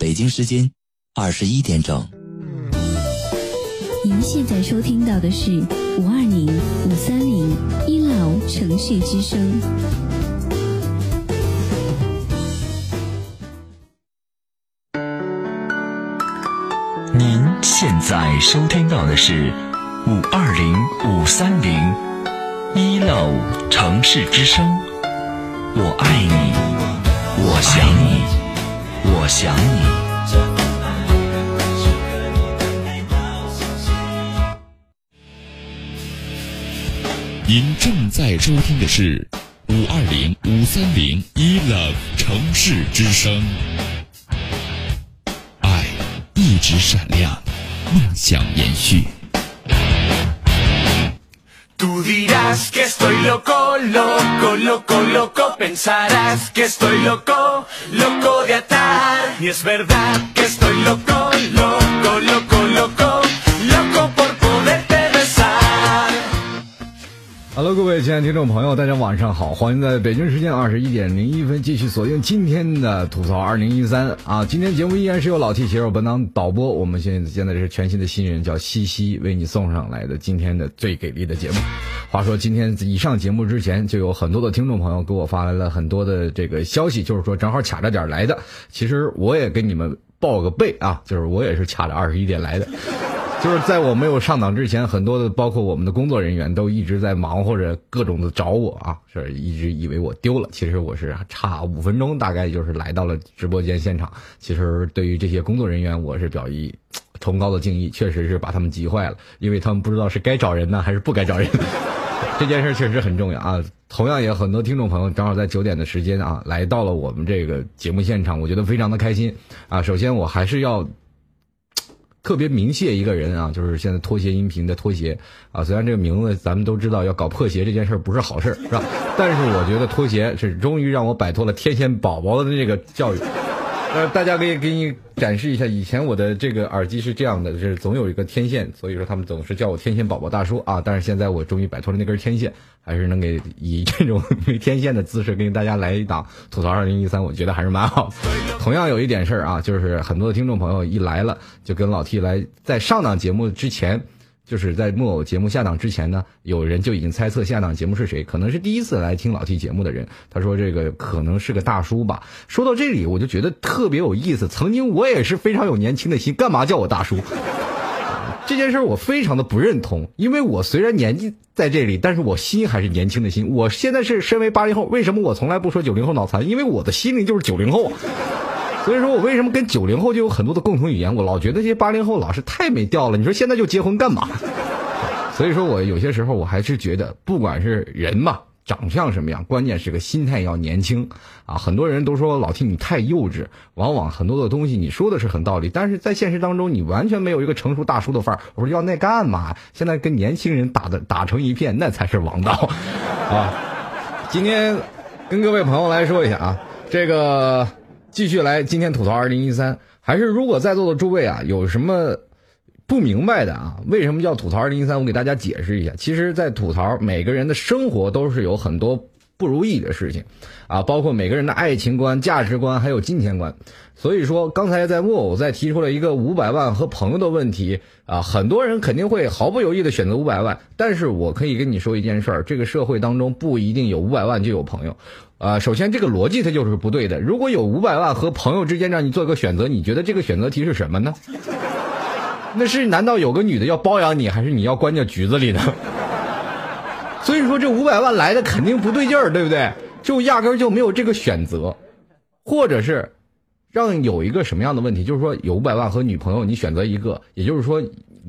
北京时间二十一点整。您现在收听到的是五二零五三零一老城市之声。您现在收听到的是五二零五三零一楼城市之声。我爱你，我想你，我想你。您正在收听的是五二零五三零一冷城市之声，爱一直闪亮，梦想延续。Tú dirás que estoy loco, loco, loco, loco. Pensarás que estoy loco, loco de atar. Y es verdad que estoy loco, loco, loco, loco, loco por poderte besar. Hello，各位亲爱的听众朋友，大家晚上好，欢迎在北京时间二十一点零一分继续锁定今天的吐槽二零一三啊！今天节目依然是由老 T 携手本档导播，我们现在现在是全新的新人叫西西为你送上来的今天的最给力的节目。话说今天以上节目之前，就有很多的听众朋友给我发来了很多的这个消息，就是说正好卡着点来的。其实我也给你们报个备啊，就是我也是卡着二十一点来的。就是在我没有上档之前，很多的包括我们的工作人员都一直在忙活着各种的找我啊，是一直以为我丢了，其实我是差五分钟，大概就是来到了直播间现场。其实对于这些工作人员，我是表以崇高的敬意，确实是把他们急坏了，因为他们不知道是该找人呢还是不该找人。这件事确实很重要啊！同样也很多听众朋友正好在九点的时间啊来到了我们这个节目现场，我觉得非常的开心啊！首先我还是要。特别鸣谢一个人啊，就是现在拖鞋音频的拖鞋啊。虽然这个名字咱们都知道，要搞破鞋这件事不是好事，是吧？但是我觉得拖鞋是终于让我摆脱了天线宝宝的这个教育。呃，大家可以给你展示一下，以前我的这个耳机是这样的，就是总有一个天线，所以说他们总是叫我天线宝宝大叔啊。但是现在我终于摆脱了那根天线，还是能给以这种没天线的姿势跟大家来一档吐槽二零一三，我觉得还是蛮好。同样有一点事儿啊，就是很多的听众朋友一来了就跟老 T 来，在上档节目之前。就是在木偶节目下档之前呢，有人就已经猜测下档节目是谁，可能是第一次来听老 T 节目的人。他说这个可能是个大叔吧。说到这里，我就觉得特别有意思。曾经我也是非常有年轻的心，干嘛叫我大叔？这件事我非常的不认同，因为我虽然年纪在这里，但是我心还是年轻的心。我现在是身为八零后，为什么我从来不说九零后脑残？因为我的心灵就是九零后。所以说我为什么跟九零后就有很多的共同语言？我老觉得这些八零后老是太没调了。你说现在就结婚干嘛？所以说我有些时候我还是觉得，不管是人嘛，长相什么样，关键是个心态要年轻啊。很多人都说老听你太幼稚，往往很多的东西你说的是很道理，但是在现实当中你完全没有一个成熟大叔的范儿。我说要那干嘛？现在跟年轻人打的打成一片，那才是王道 啊！今天跟各位朋友来说一下啊，这个。继续来，今天吐槽二零一三，还是如果在座的诸位啊有什么不明白的啊，为什么叫吐槽二零一三？我给大家解释一下。其实，在吐槽每个人的生活都是有很多不如意的事情啊，包括每个人的爱情观、价值观还有金钱观。所以说，刚才在木偶在提出了一个五百万和朋友的问题啊，很多人肯定会毫不犹豫的选择五百万。但是我可以跟你说一件事儿，这个社会当中不一定有五百万就有朋友。啊，首先这个逻辑它就是不对的。如果有五百万和朋友之间让你做一个选择，你觉得这个选择题是什么呢？那是难道有个女的要包养你，还是你要关进局子里呢？所以说这五百万来的肯定不对劲儿，对不对？就压根儿就没有这个选择，或者是让有一个什么样的问题，就是说有五百万和女朋友你选择一个，也就是说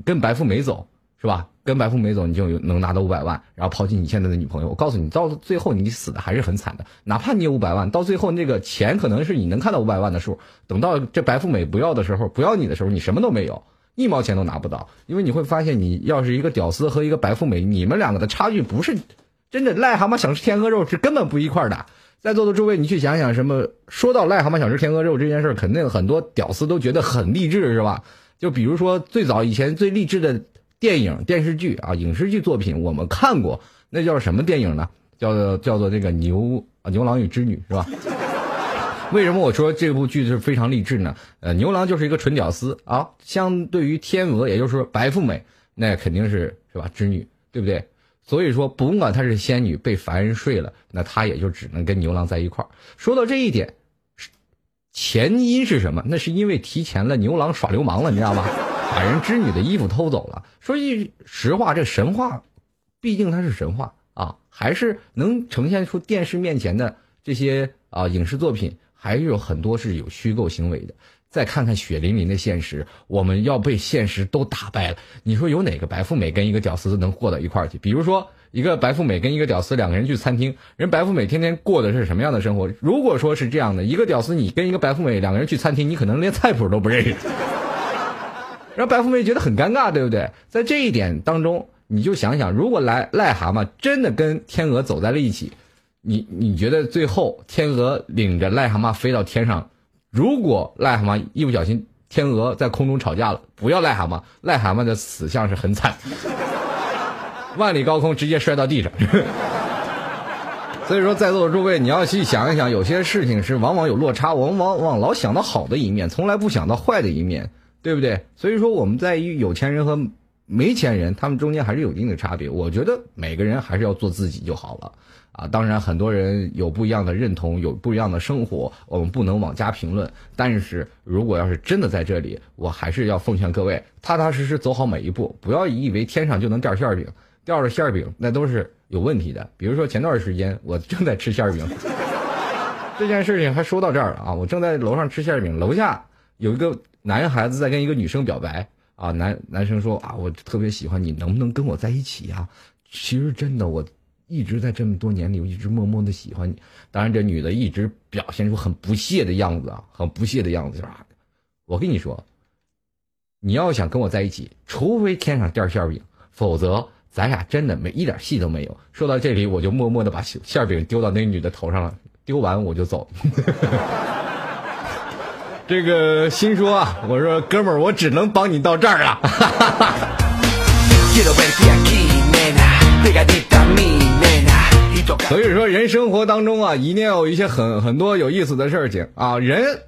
跟白富美走，是吧？跟白富美走，你就能拿到五百万，然后抛弃你现在的女朋友。我告诉你，到最后你死的还是很惨的。哪怕你有五百万，到最后那个钱可能是你能看到五百万的数，等到这白富美不要的时候，不要你的时候，你什么都没有，一毛钱都拿不到。因为你会发现，你要是一个屌丝和一个白富美，你们两个的差距不是真的癞蛤蟆想吃天鹅肉，是根本不一块的。在座的诸位，你去想想，什么说到癞蛤蟆想吃天鹅肉这件事儿，肯定很多屌丝都觉得很励志，是吧？就比如说最早以前最励志的。电影、电视剧啊，影视剧作品我们看过，那叫什么电影呢？叫做叫做这个牛，牛郎与织女是吧？为什么我说这部剧是非常励志呢？呃，牛郎就是一个纯屌丝啊，相对于天鹅，也就是说白富美，那肯定是是吧织女，对不对？所以说，甭管她是仙女被凡人睡了，那她也就只能跟牛郎在一块儿。说到这一点，前因是什么？那是因为提前了，牛郎耍流氓了，你知道吗？把人织女的衣服偷走了。说句实话，这神话，毕竟它是神话啊，还是能呈现出电视面前的这些啊影视作品，还有很多是有虚构行为的。再看看血淋淋的现实，我们要被现实都打败了。你说有哪个白富美跟一个屌丝能过到一块儿去？比如说，一个白富美跟一个屌丝两个人去餐厅，人白富美天天过的是什么样的生活？如果说是这样的，一个屌丝你跟一个白富美两个人去餐厅，你可能连菜谱都不认识，让白富美觉得很尴尬，对不对？在这一点当中，你就想想，如果来癞蛤蟆真的跟天鹅走在了一起，你你觉得最后天鹅领着癞蛤蟆飞到天上？如果癞蛤蟆一不小心，天鹅在空中吵架了，不要癞蛤蟆，癞蛤蟆的死相是很惨，万里高空直接摔到地上。所以说，在座的诸位，你要去想一想，有些事情是往往有落差，我们往往老想到好的一面，从来不想到坏的一面，对不对？所以说，我们在于有钱人和没钱人，他们中间还是有一定的差别。我觉得每个人还是要做自己就好了。啊，当然很多人有不一样的认同，有不一样的生活，我们不能妄加评论。但是如果要是真的在这里，我还是要奉劝各位，踏踏实实走好每一步，不要以为天上就能掉馅饼，掉了馅饼那都是有问题的。比如说前段时间我正在吃馅饼，这件事情还说到这儿了啊，我正在楼上吃馅饼，楼下有一个男孩子在跟一个女生表白啊，男男生说啊，我特别喜欢你，能不能跟我在一起呀？其实真的我。一直在这么多年里，我一直默默的喜欢你。当然，这女的一直表现出很不屑的样子啊，很不屑的样子，是吧？我跟你说，你要想跟我在一起，除非天上掉馅饼，否则咱俩真的没一点戏都没有。说到这里，我就默默的把馅饼丢到那女的头上了，丢完我就走。这个心说啊，我说哥们儿，我只能帮你到这儿了。生活当中啊，一定要有一些很很多有意思的事情啊。人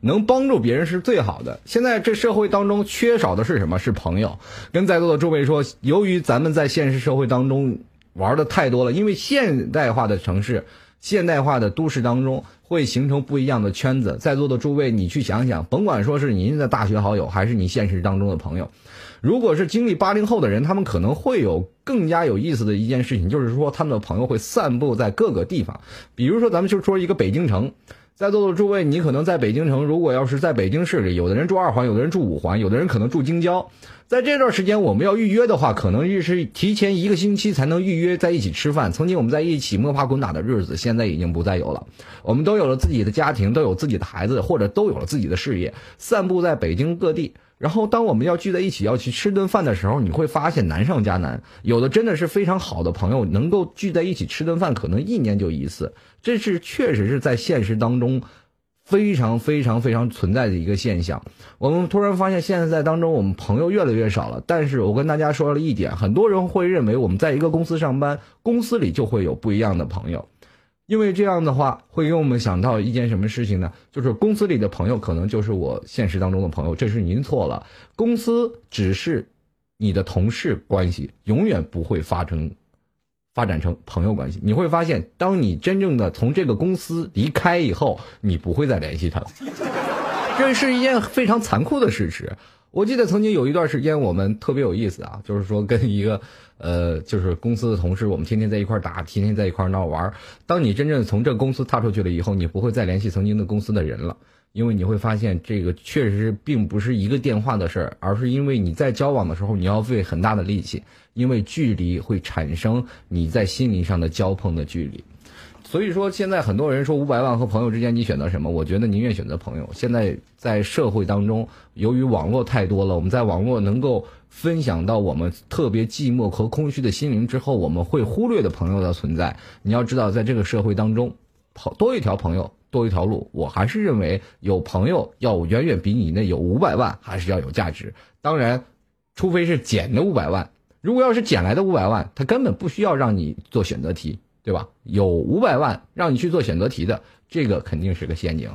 能帮助别人是最好的。现在这社会当中缺少的是什么？是朋友。跟在座的诸位说，由于咱们在现实社会当中玩的太多了，因为现代化的城市、现代化的都市当中会形成不一样的圈子。在座的诸位，你去想想，甭管说是您的大学好友，还是你现实当中的朋友。如果是经历八零后的人，他们可能会有更加有意思的一件事情，就是说他们的朋友会散布在各个地方。比如说，咱们就说一个北京城，在座的诸位，你可能在北京城，如果要是在北京市里，有的人住二环，有的人住五环，有的人可能住京郊。在这段时间，我们要预约的话，可能预是提前一个星期才能预约在一起吃饭。曾经我们在一起摸爬滚打的日子，现在已经不再有了。我们都有了自己的家庭，都有自己的孩子，或者都有了自己的事业，散布在北京各地。然后，当我们要聚在一起要去吃顿饭的时候，你会发现难上加难。有的真的是非常好的朋友，能够聚在一起吃顿饭，可能一年就一次。这是确实是在现实当中非常非常非常存在的一个现象。我们突然发现，现在当中我们朋友越来越少了。但是我跟大家说了一点，很多人会认为我们在一个公司上班，公司里就会有不一样的朋友。因为这样的话，会给我们想到一件什么事情呢？就是公司里的朋友可能就是我现实当中的朋友，这是您错了。公司只是你的同事关系，永远不会发生发展成朋友关系。你会发现，当你真正的从这个公司离开以后，你不会再联系他了。这是一件非常残酷的事实。我记得曾经有一段时间，我们特别有意思啊，就是说跟一个。呃，就是公司的同事，我们天天在一块打，天天在一块闹玩。当你真正从这公司踏出去了以后，你不会再联系曾经的公司的人了，因为你会发现这个确实并不是一个电话的事儿，而是因为你在交往的时候你要费很大的力气，因为距离会产生你在心灵上的交碰的距离。所以说，现在很多人说五百万和朋友之间，你选择什么？我觉得宁愿选择朋友。现在在社会当中，由于网络太多了，我们在网络能够分享到我们特别寂寞和空虚的心灵之后，我们会忽略的朋友的存在。你要知道，在这个社会当中，多一条朋友多一条路。我还是认为有朋友要远远比你那有五百万还是要有价值。当然，除非是捡的五百万，如果要是捡来的五百万，他根本不需要让你做选择题。对吧？有五百万让你去做选择题的，这个肯定是个陷阱。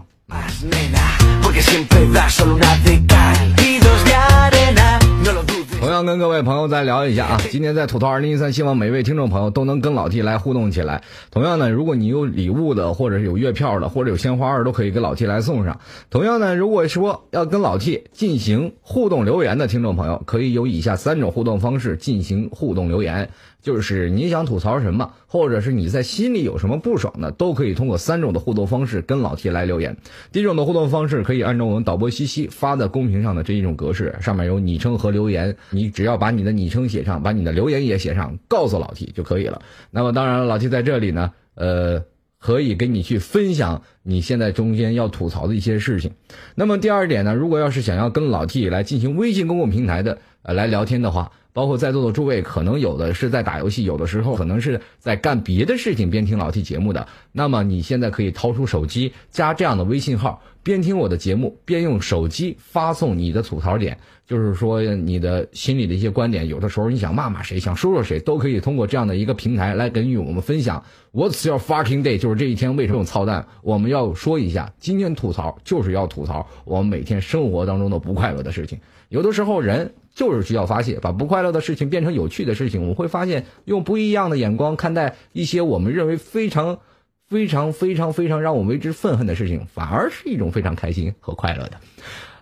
同样跟各位朋友再聊一下啊，今天在吐槽二零一三，希望每位听众朋友都能跟老 T 来互动起来。同样呢，如果你有礼物的，或者是有月票的，或者有鲜花儿，都可以给老 T 来送上。同样呢，如果说要跟老 T 进行互动留言的听众朋友，可以有以下三种互动方式进行互动留言。就是你想吐槽什么，或者是你在心里有什么不爽的，都可以通过三种的互动方式跟老 T 来留言。第一种的互动方式可以按照我们导播西西发在公屏上的这一种格式，上面有昵称和留言，你只要把你的昵称写上，把你的留言也写上，告诉老 T 就可以了。那么当然了，老 T 在这里呢，呃。可以跟你去分享你现在中间要吐槽的一些事情。那么第二点呢，如果要是想要跟老 T 来进行微信公共平台的呃来聊天的话，包括在座的诸位，可能有的是在打游戏，有的时候可能是在干别的事情边听老 T 节目的。那么你现在可以掏出手机加这样的微信号，边听我的节目边用手机发送你的吐槽点，就是说你的心里的一些观点。有的时候你想骂骂谁，想说说谁，都可以通过这样的一个平台来给与我们分享。What's your fucking day？就是这一天为什么操蛋？我们要说一下，今天吐槽就是要吐槽我们每天生活当中的不快乐的事情。有的时候人就是需要发泄，把不快乐的事情变成有趣的事情。我们会发现，用不一样的眼光看待一些我们认为非常、非常、非常、非常让我们为之愤恨的事情，反而是一种非常开心和快乐的。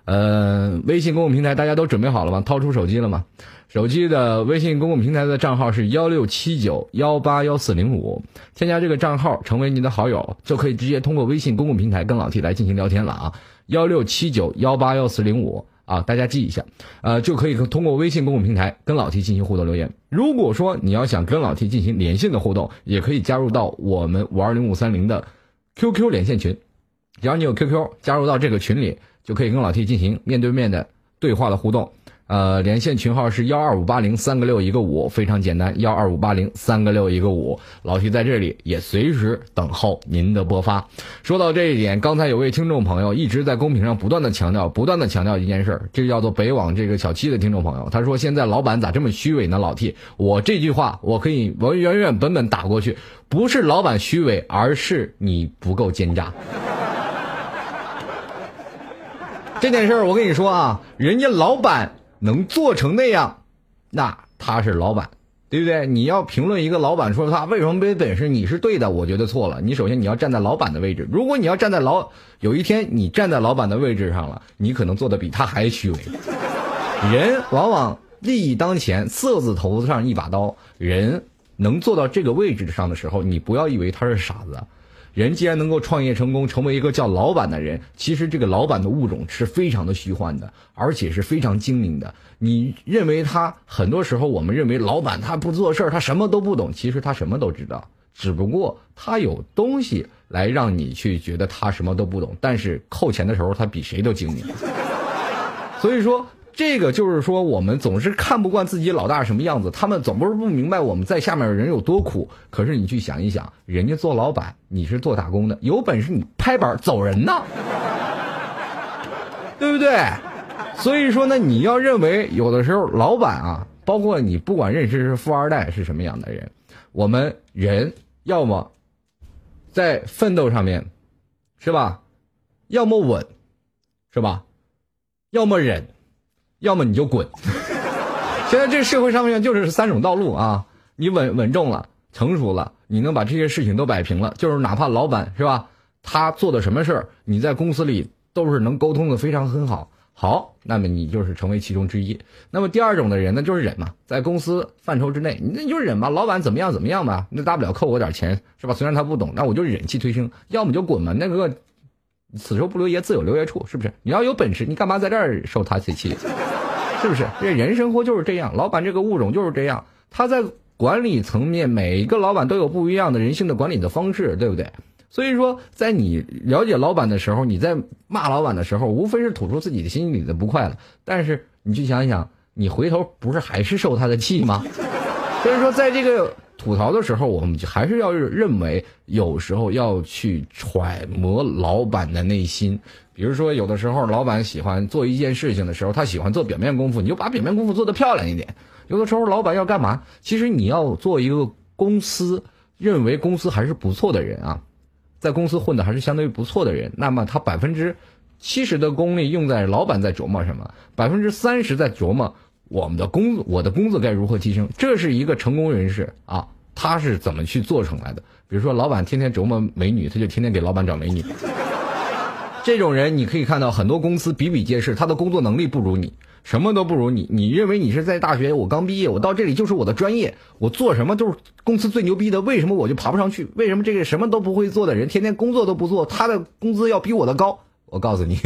呃，微信公共平台大家都准备好了吗？掏出手机了吗？手机的微信公共平台的账号是幺六七九幺八幺四零五，添加这个账号成为您的好友，就可以直接通过微信公共平台跟老 T 来进行聊天了啊！幺六七九幺八幺四零五啊，大家记一下，呃，就可以通过微信公共平台跟老 T 进行互动留言。如果说你要想跟老 T 进行连线的互动，也可以加入到我们五二零五三零的 QQ 连线群，只要你有 QQ，加入到这个群里，就可以跟老 T 进行面对面的对话的互动。呃，连线群号是幺二五八零三个六一个五，非常简单，幺二五八零三个六一个五。老 T 在这里也随时等候您的播发。说到这一点，刚才有位听众朋友一直在公屏上不断的强调，不断的强调一件事儿，这叫做北网这个小七的听众朋友，他说现在老板咋这么虚伪呢？老 T，我这句话我可以我原原本本打过去，不是老板虚伪，而是你不够奸诈。这件事儿我跟你说啊，人家老板。能做成那样，那他是老板，对不对？你要评论一个老板说他为什么没本事，你是对的，我觉得错了。你首先你要站在老板的位置，如果你要站在老，有一天你站在老板的位置上了，你可能做的比他还虚伪。人往往利益当前，色字头上一把刀。人能做到这个位置上的时候，你不要以为他是傻子。人既然能够创业成功，成为一个叫老板的人，其实这个老板的物种是非常的虚幻的，而且是非常精明的。你认为他很多时候，我们认为老板他不做事儿，他什么都不懂，其实他什么都知道，只不过他有东西来让你去觉得他什么都不懂，但是扣钱的时候他比谁都精明。所以说。这个就是说，我们总是看不惯自己老大什么样子，他们总不是不明白我们在下面的人有多苦。可是你去想一想，人家做老板，你是做打工的，有本事你拍板走人呢，对不对？所以说呢，你要认为有的时候老板啊，包括你不管认识是富二代是什么样的人，我们人要么在奋斗上面，是吧？要么稳，是吧？要么忍。要么你就滚。现在这社会上面就是三种道路啊，你稳稳重了，成熟了，你能把这些事情都摆平了，就是哪怕老板是吧，他做的什么事儿，你在公司里都是能沟通的非常很好。好，那么你就是成为其中之一。那么第二种的人呢，就是忍嘛，在公司范畴之内，你就忍吧，老板怎么样怎么样吧，那大不了扣我点钱是吧？虽然他不懂，那我就忍气吞声，要么就滚嘛，那个此处不留爷，自有留爷处，是不是？你要有本事，你干嘛在这儿受他这气？是不是？这人生活就是这样，老板这个物种就是这样。他在管理层面，每一个老板都有不一样的人性的管理的方式，对不对？所以说，在你了解老板的时候，你在骂老板的时候，无非是吐出自己的心里的不快乐。但是你去想一想，你回头不是还是受他的气吗？所以说，在这个吐槽的时候，我们就还是要认为，有时候要去揣摩老板的内心。比如说，有的时候老板喜欢做一件事情的时候，他喜欢做表面功夫，你就把表面功夫做得漂亮一点。有的时候老板要干嘛？其实你要做一个公司，认为公司还是不错的人啊，在公司混的还是相对不错的人，那么他百分之七十的功力用在老板在琢磨什么，百分之三十在琢磨我们的工我的工作该如何提升，这是一个成功人士啊，他是怎么去做成来的？比如说，老板天天琢磨美女，他就天天给老板找美女。这种人你可以看到很多公司比比皆是，他的工作能力不如你，什么都不如你。你认为你是在大学，我刚毕业，我到这里就是我的专业，我做什么都是公司最牛逼的，为什么我就爬不上去？为什么这个什么都不会做的人，天天工作都不做，他的工资要比我的高？我告诉你，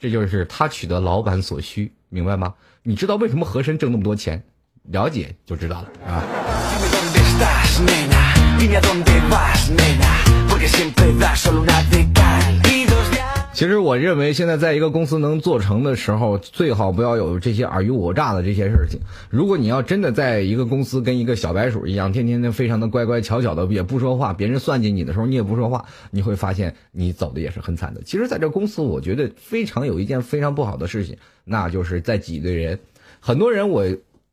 这就是他取得老板所需，明白吗？你知道为什么和珅挣那么多钱？了解就知道了啊。其实我认为，现在在一个公司能做成的时候，最好不要有这些尔虞我诈的这些事情。如果你要真的在一个公司跟一个小白鼠一样，天天的非常的乖乖巧巧的，也不说话，别人算计你的时候你也不说话，你会发现你走的也是很惨的。其实，在这公司，我觉得非常有一件非常不好的事情，那就是在挤兑人。很多人我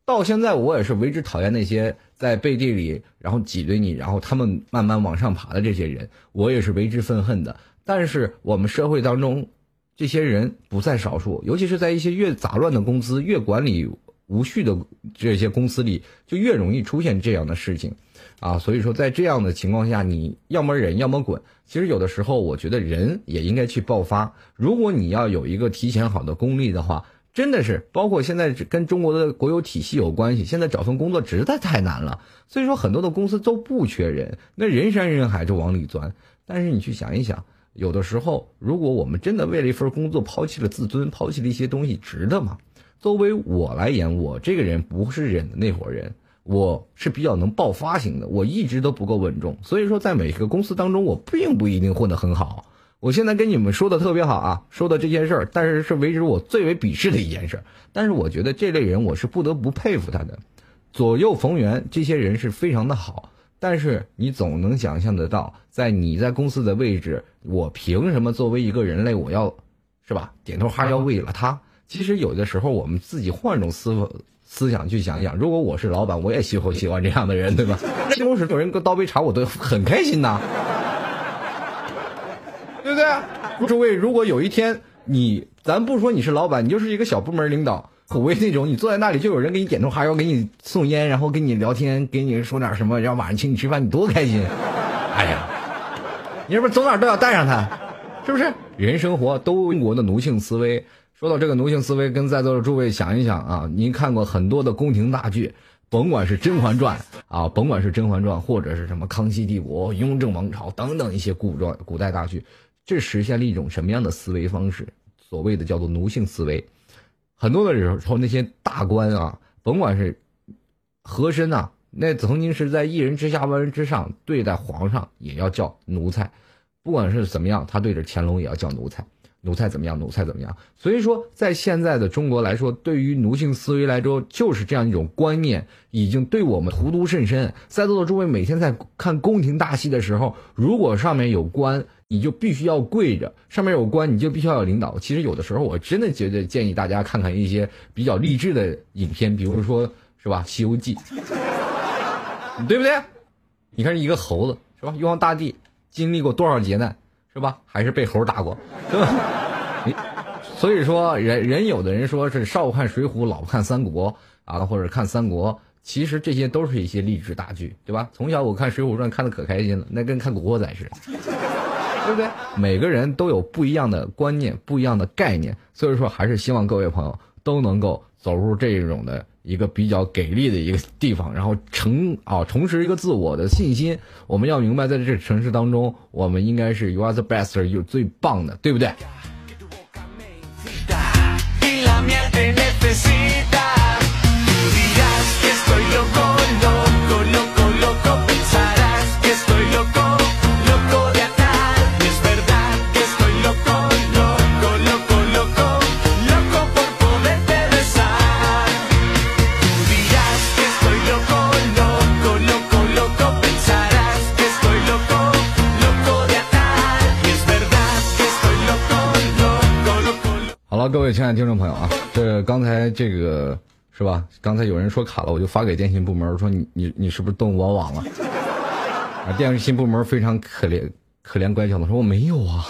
到现在我也是为之讨厌那些在背地里然后挤兑你，然后他们慢慢往上爬的这些人，我也是为之愤恨的。但是我们社会当中，这些人不在少数，尤其是在一些越杂乱的公司、越管理无序的这些公司里，就越容易出现这样的事情，啊，所以说在这样的情况下，你要么忍，要么滚。其实有的时候，我觉得人也应该去爆发。如果你要有一个提前好的功力的话，真的是，包括现在跟中国的国有体系有关系，现在找份工作实在太难了，所以说很多的公司都不缺人，那人山人海就往里钻。但是你去想一想。有的时候，如果我们真的为了一份工作抛弃了自尊，抛弃了一些东西，值得吗？作为我来言，我这个人不是忍的那伙人，我是比较能爆发型的，我一直都不够稳重，所以说在每个公司当中，我并不一定混得很好。我现在跟你们说的特别好啊，说的这件事儿，但是是为止我最为鄙视的一件事儿。但是我觉得这类人，我是不得不佩服他的，左右逢源，这些人是非常的好。但是你总能想象得到，在你在公司的位置，我凭什么作为一个人类，我要，是吧？点头哈腰为了他。其实有的时候，我们自己换种思路思想去想一想，如果我是老板，我也喜欢喜欢这样的人，对吧？西红柿有人给我倒杯茶，我都很开心呐，对不对？诸位，如果有一天你，咱不说你是老板，你就是一个小部门领导。虎威那种，你坐在那里就有人给你点头哈腰，给你送烟，然后跟你聊天，给你说点什么，然后晚上请你吃饭，你多开心！哎呀，你是不是走哪都要带上他？是不是？人生活都中国的奴性思维。说到这个奴性思维，跟在座的诸位想一想啊，您看过很多的宫廷大剧，甭管是《甄嬛传》啊，甭管是《甄嬛传》，或者是什么《康熙帝国》《雍正王朝》等等一些古装古代大剧，这实现了一种什么样的思维方式？所谓的叫做奴性思维。很多的时候，那些大官啊，甭管是和珅呐，那曾经是在一人之下万人之上对待皇上，也要叫奴才；不管是怎么样，他对着乾隆也要叫奴才。奴才怎么样？奴才怎么样？所以说，在现在的中国来说，对于奴性思维来说，就是这样一种观念，已经对我们荼毒甚深。在座的诸位每天在看宫廷大戏的时候，如果上面有官，你就必须要跪着；上面有官，你就必须要有领导。其实有的时候，我真的觉得建议大家看看一些比较励志的影片，比如说是吧，《西游记》，对不对？你看一个猴子是吧，玉皇大帝经历过多少劫难？是吧？还是被猴打过，对吧？所以说，人人有的人说是少看水浒，老看三国啊，或者看三国，其实这些都是一些励志大剧，对吧？从小我看《水浒传》看的可开心了，那跟看《古惑仔》似的，对不对？每个人都有不一样的观念，不一样的概念，所以说还是希望各位朋友都能够走入这种的一个比较给力的一个地方，然后重啊重拾一个自我的信心。我们要明白，在这城市当中，我们应该是 you are the best，有最棒的，对不对？好了，各位亲爱的听众朋友啊，这刚才这个是吧？刚才有人说卡了，我就发给电信部门，说你你你是不是动我网了？啊，电信部门非常可怜可怜乖巧的说：“我没有啊。”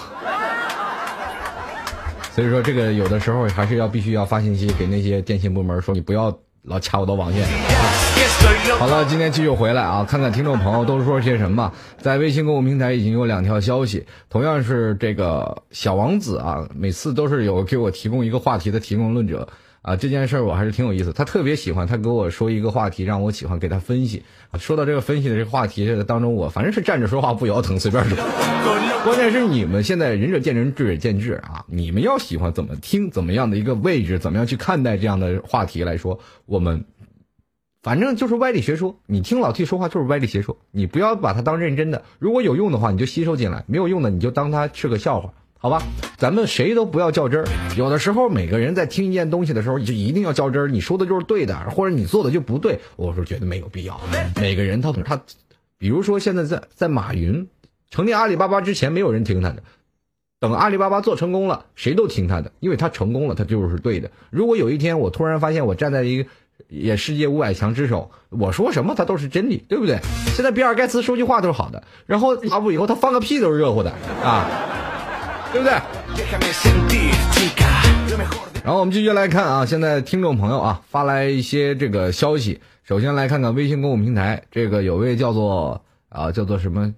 所以说，这个有的时候还是要必须要发信息给那些电信部门说，你不要老掐我的网线。好了，今天继续回来啊，看看听众朋友都说些什么。在微信公众平台已经有两条消息，同样是这个小王子啊，每次都是有给我提供一个话题的提供论者啊。这件事儿我还是挺有意思，他特别喜欢他给我说一个话题，让我喜欢给他分析。说到这个分析的这个话题当中，我反正是站着说话不腰疼，随便说。关键是你们现在仁者见仁，智者见智啊！你们要喜欢怎么听，怎么样的一个位置，怎么样去看待这样的话题来说，我们反正就是歪理邪说。你听老 T 说话就是歪理邪说，你不要把它当认真的。如果有用的话，你就吸收进来；没有用的，你就当它是个笑话，好吧？咱们谁都不要较真儿。有的时候，每个人在听一件东西的时候，你就一定要较真儿。你说的就是对的，或者你做的就不对，我是觉得没有必要。每个人他他，比如说现在在在马云。成立阿里巴巴之前，没有人听他的。等阿里巴巴做成功了，谁都听他的，因为他成功了，他就是对的。如果有一天我突然发现我站在一个也世界五百强之首，我说什么他都是真理，对不对？现在比尔盖茨说句话都是好的，然后发布以后他放个屁都是热乎的啊，对不对？然后我们继续来看啊，现在听众朋友啊发来一些这个消息，首先来看看微信公众平台，这个有位叫做啊叫做什么？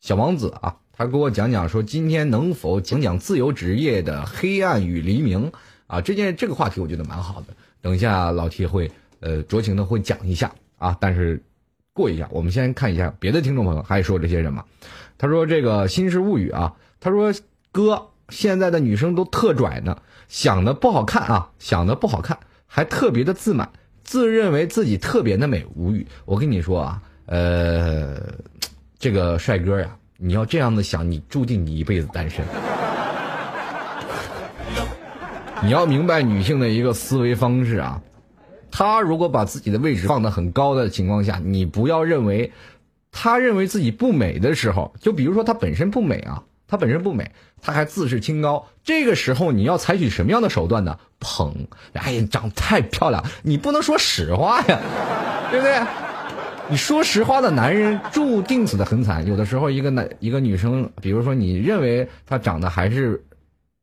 小王子啊，他给我讲讲说，今天能否讲讲自由职业的黑暗与黎明啊？这件这个话题我觉得蛮好的。等一下老 T 会呃酌情的会讲一下啊。但是过一下，我们先看一下别的听众朋友还说这些什么。他说这个《新事物语》啊，他说哥，现在的女生都特拽呢，想的不好看啊，想的不好看，还特别的自满，自认为自己特别的美，无语。我跟你说啊，呃。这个帅哥呀，你要这样的想，你注定你一辈子单身。你要明白女性的一个思维方式啊，她如果把自己的位置放得很高的情况下，你不要认为，她认为自己不美的时候，就比如说她本身不美啊，她本身不美，她还自视清高，这个时候你要采取什么样的手段呢？捧，哎呀，长太漂亮，你不能说实话呀，对不对？你说实话的男人注定死的很惨。有的时候，一个男一个女生，比如说你认为她长得还是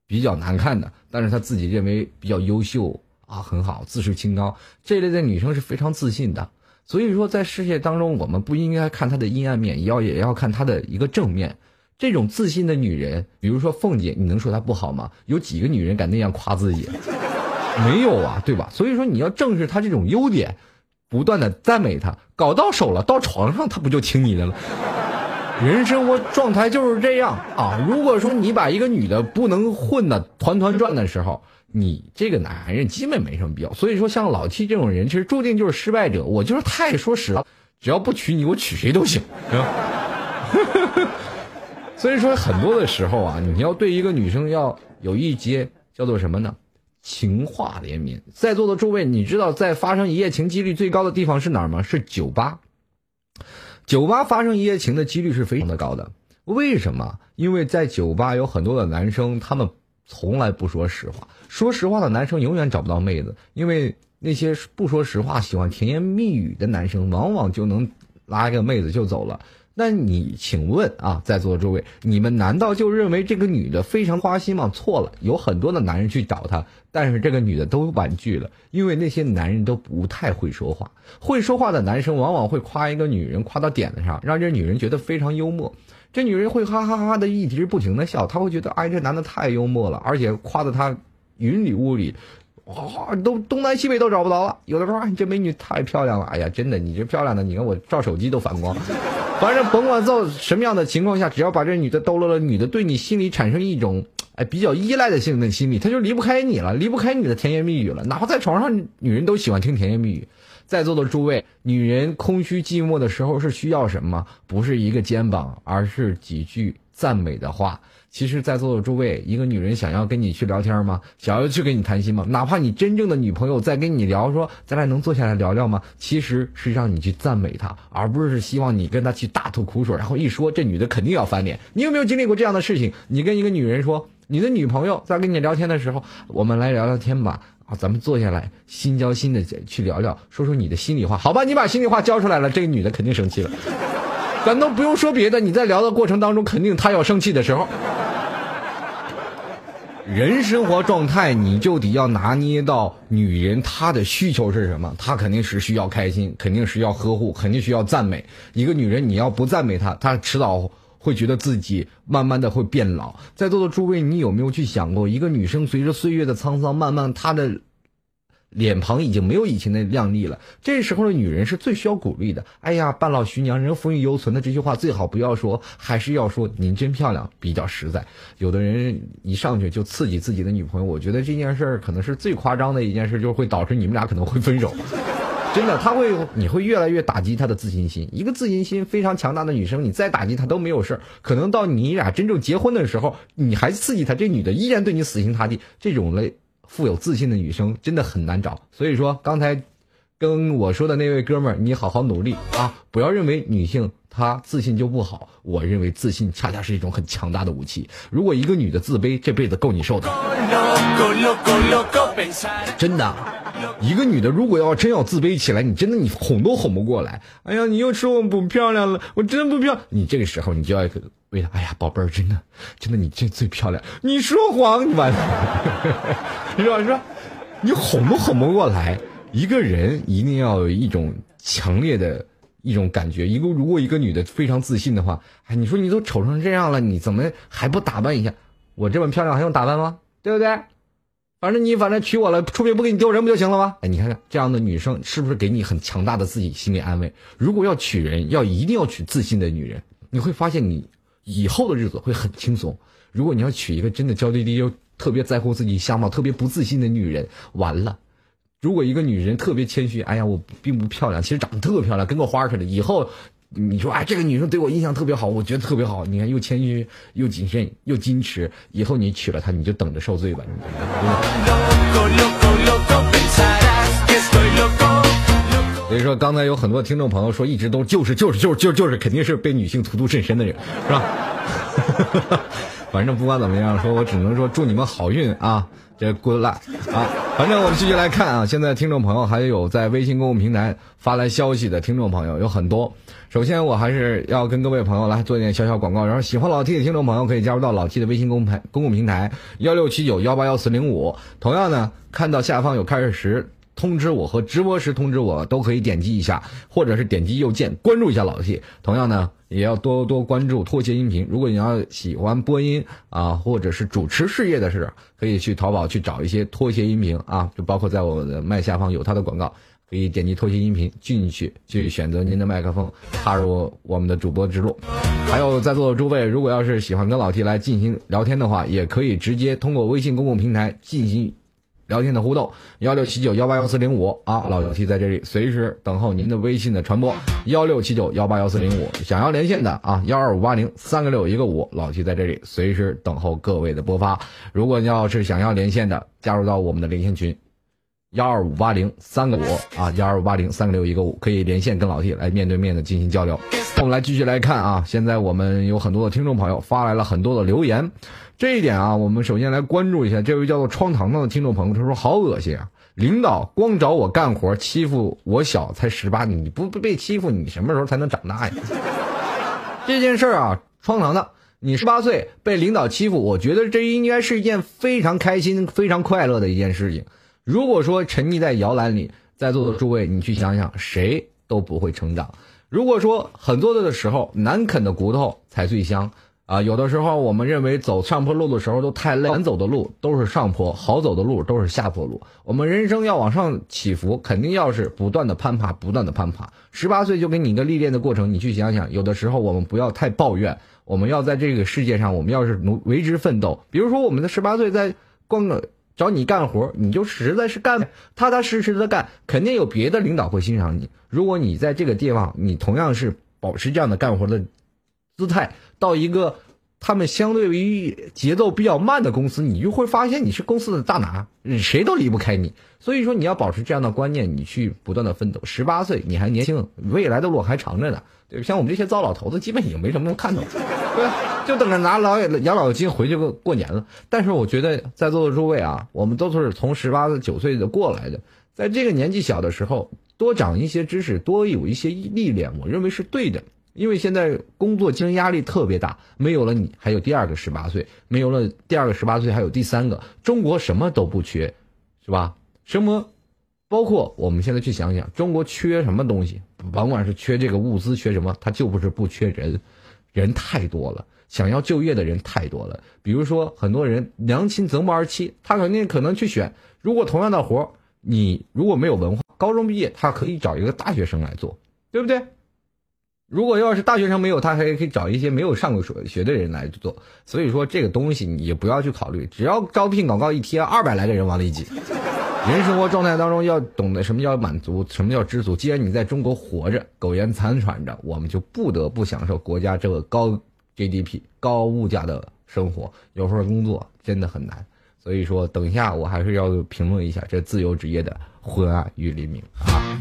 比较难看的，但是她自己认为比较优秀啊，很好，自视清高，这类的女生是非常自信的。所以说，在世界当中，我们不应该看她的阴暗面，也要也要看她的一个正面。这种自信的女人，比如说凤姐，你能说她不好吗？有几个女人敢那样夸自己？没有啊，对吧？所以说，你要正视她这种优点。不断的赞美她，搞到手了，到床上她不就听你的了？人生活状态就是这样啊！如果说你把一个女的不能混的团团转的时候，你这个男人基本没什么必要。所以说，像老七这种人，其实注定就是失败者。我就是太说实了，只要不娶你，我娶谁都行。所以说，很多的时候啊，你要对一个女生要有一节叫做什么呢？情话连绵，在座的诸位，你知道在发生一夜情几率最高的地方是哪儿吗？是酒吧。酒吧发生一夜情的几率是非常的高的。为什么？因为在酒吧有很多的男生，他们从来不说实话。说实话的男生永远找不到妹子，因为那些不说实话、喜欢甜言蜜语的男生，往往就能拉一个妹子就走了。那你请问啊，在座的诸位，你们难道就认为这个女的非常花心吗？错了，有很多的男人去找她，但是这个女的都婉拒了，因为那些男人都不太会说话。会说话的男生往往会夸一个女人，夸到点子上，让这女人觉得非常幽默。这女人会哈哈哈哈的一直不停的笑，她会觉得哎，这男的太幽默了，而且夸的她云里雾里。哇，都东南西北都找不着了。有的时候，你这美女太漂亮了。哎呀，真的，你这漂亮的，你看我照手机都反光。反正甭管在什么样的情况下，只要把这女的逗乐了，女的对你心里产生一种哎比较依赖的性的心理，她就离不开你了，离不开你的甜言蜜语了。哪怕在床上，女人都喜欢听甜言蜜语。在座的诸位，女人空虚寂寞的时候是需要什么？不是一个肩膀，而是几句赞美的话。其实，在座的诸位，一个女人想要跟你去聊天吗？想要去跟你谈心吗？哪怕你真正的女朋友在跟你聊，说咱俩能坐下来聊聊吗？其实是让你去赞美她，而不是希望你跟她去大吐苦水。然后一说，这女的肯定要翻脸。你有没有经历过这样的事情？你跟一个女人说，你的女朋友在跟你聊天的时候，我们来聊聊天吧。啊，咱们坐下来，心交心的去聊聊，说说你的心里话，好吧？你把心里话交出来了，这个女的肯定生气了。咱都不用说别的，你在聊的过程当中，肯定他要生气的时候。人生活状态，你就得要拿捏到女人她的需求是什么。她肯定是需要开心，肯定是要呵护，肯定需要赞美。一个女人，你要不赞美她，她迟早会觉得自己慢慢的会变老。在座的诸位，你有没有去想过，一个女生随着岁月的沧桑，慢慢她的。脸庞已经没有以前的靓丽了，这时候的女人是最需要鼓励的。哎呀，半老徐娘，人风韵犹存的这句话最好不要说，还是要说您真漂亮，比较实在。有的人一上去就刺激自己的女朋友，我觉得这件事儿可能是最夸张的一件事，就会导致你们俩可能会分手。真的，他会，你会越来越打击她的自信心。一个自信心非常强大的女生，你再打击她都没有事儿。可能到你俩真正结婚的时候，你还刺激她，这女的依然对你死心塌地。这种类。富有自信的女生真的很难找，所以说刚才跟我说的那位哥们儿，你好好努力啊！不要认为女性她自信就不好，我认为自信恰恰是一种很强大的武器。如果一个女的自卑，这辈子够你受的。真的，一个女的如果要真要自卑起来，你真的你哄都哄不过来。哎呀，你又说我不漂亮了，我真不漂。你这个时候你就要。为了，哎呀，宝贝儿，真的，真的，你这最漂亮。你说谎，你完了，你说，你说？你哄都哄不过来。一个人一定要有一种强烈的一种感觉。一个如果一个女的非常自信的话，哎，你说你都丑成这样了，你怎么还不打扮一下？我这么漂亮还用打扮吗？对不对？反正你反正娶我了，出面不给你丢人不就行了吗？哎，你看看这样的女生是不是给你很强大的自己心理安慰？如果要娶人，要一定要娶自信的女人，你会发现你。以后的日子会很轻松。如果你要娶一个真的娇滴滴又特别在乎自己相貌、特别不自信的女人，完了。如果一个女人特别谦虚，哎呀，我并不漂亮，其实长得特漂亮，跟个花似的。以后你说，哎，这个女生对我印象特别好，我觉得特别好。你看，又谦虚又谨慎又矜持，以后你娶了她，你就等着受罪吧。所以说，刚才有很多听众朋友说，一直都就是就是就是就是就是，肯定是被女性荼毒甚深的人，是吧？反正不管怎么样，说我只能说祝你们好运啊，这 good luck 啊！反正我们继续来看啊，现在听众朋友还有在微信公共平台发来消息的听众朋友有很多。首先，我还是要跟各位朋友来做一点小小广告，然后喜欢老 T 的听众朋友可以加入到老 T 的微信公台公共平台幺六七九幺八幺四零五。同样呢，看到下方有开始时。通知我和直播时通知我都可以点击一下，或者是点击右键关注一下老 T。同样呢，也要多多关注拖鞋音频。如果你要喜欢播音啊，或者是主持事业的事，可以去淘宝去找一些拖鞋音频啊，就包括在我的麦下方有他的广告，可以点击拖鞋音频进去去选择您的麦克风，踏入我们的主播之路。还有在座的诸位，如果要是喜欢跟老 T 来进行聊天的话，也可以直接通过微信公共平台进行。聊天的互动，幺六七九幺八幺四零五啊，老 T 在这里随时等候您的微信的传播，幺六七九幺八幺四零五，想要连线的啊，幺二五八零三个六一个五，老 T 在这里随时等候各位的播发。如果你要是想要连线的，加入到我们的连线群，幺二五八零三个五啊，幺二五八零三个六一个五，可以连线跟老 T 来面对面的进行交流。我们来继续来看啊，现在我们有很多的听众朋友发来了很多的留言。这一点啊，我们首先来关注一下这位叫做窗糖糖的听众朋友，他说：“好恶心啊！领导光找我干活，欺负我小，才十八，你不不被欺负，你什么时候才能长大呀？” 这件事儿啊，窗糖糖，你十八岁被领导欺负，我觉得这应该是一件非常开心、非常快乐的一件事情。如果说沉溺在摇篮里，在座的诸位，你去想想，谁都不会成长。如果说很多的时候，难啃的骨头才最香。啊，有的时候我们认为走上坡路的时候都太累，难走的路都是上坡，好走的路都是下坡路。我们人生要往上起伏，肯定要是不断的攀爬，不断的攀爬。十八岁就给你一个历练的过程，你去想想，有的时候我们不要太抱怨，我们要在这个世界上，我们要是努为之奋斗。比如说，我们的十八岁在光找你干活，你就实在是干，踏踏实实的干，肯定有别的领导会欣赏你。如果你在这个地方，你同样是保持这样的干活的。姿态到一个他们相对于节奏比较慢的公司，你就会发现你是公司的大拿，谁都离不开你。所以说你要保持这样的观念，你去不断的奋斗。十八岁你还年轻，未来的路还长着呢。对，像我们这些糟老头子，基本已经没什么能看头，对，就等着拿老养老金回去过过年了。但是我觉得在座的诸位啊，我们都是从十八九岁的过来的，在这个年纪小的时候，多长一些知识，多有一些历练，我认为是对的。因为现在工作竞争压力特别大，没有了你，还有第二个十八岁，没有了第二个十八岁，还有第三个。中国什么都不缺，是吧？什么？包括我们现在去想想，中国缺什么东西？甭管是缺这个物资，缺什么，它就不是不缺人，人太多了，想要就业的人太多了。比如说，很多人娘亲择木而栖，他肯定可能去选。如果同样的活你如果没有文化，高中毕业，他可以找一个大学生来做，对不对？如果要是大学生没有，他还可以找一些没有上过学的人来做。所以说，这个东西你也不要去考虑，只要招聘广告一贴，二百来个人往里挤。人生活状态当中要懂得什么叫满足，什么叫知足。既然你在中国活着，苟延残喘着，我们就不得不享受国家这个高 GDP、高物价的生活。有份工作真的很难，所以说，等一下我还是要评论一下这自由职业的昏暗与黎明啊。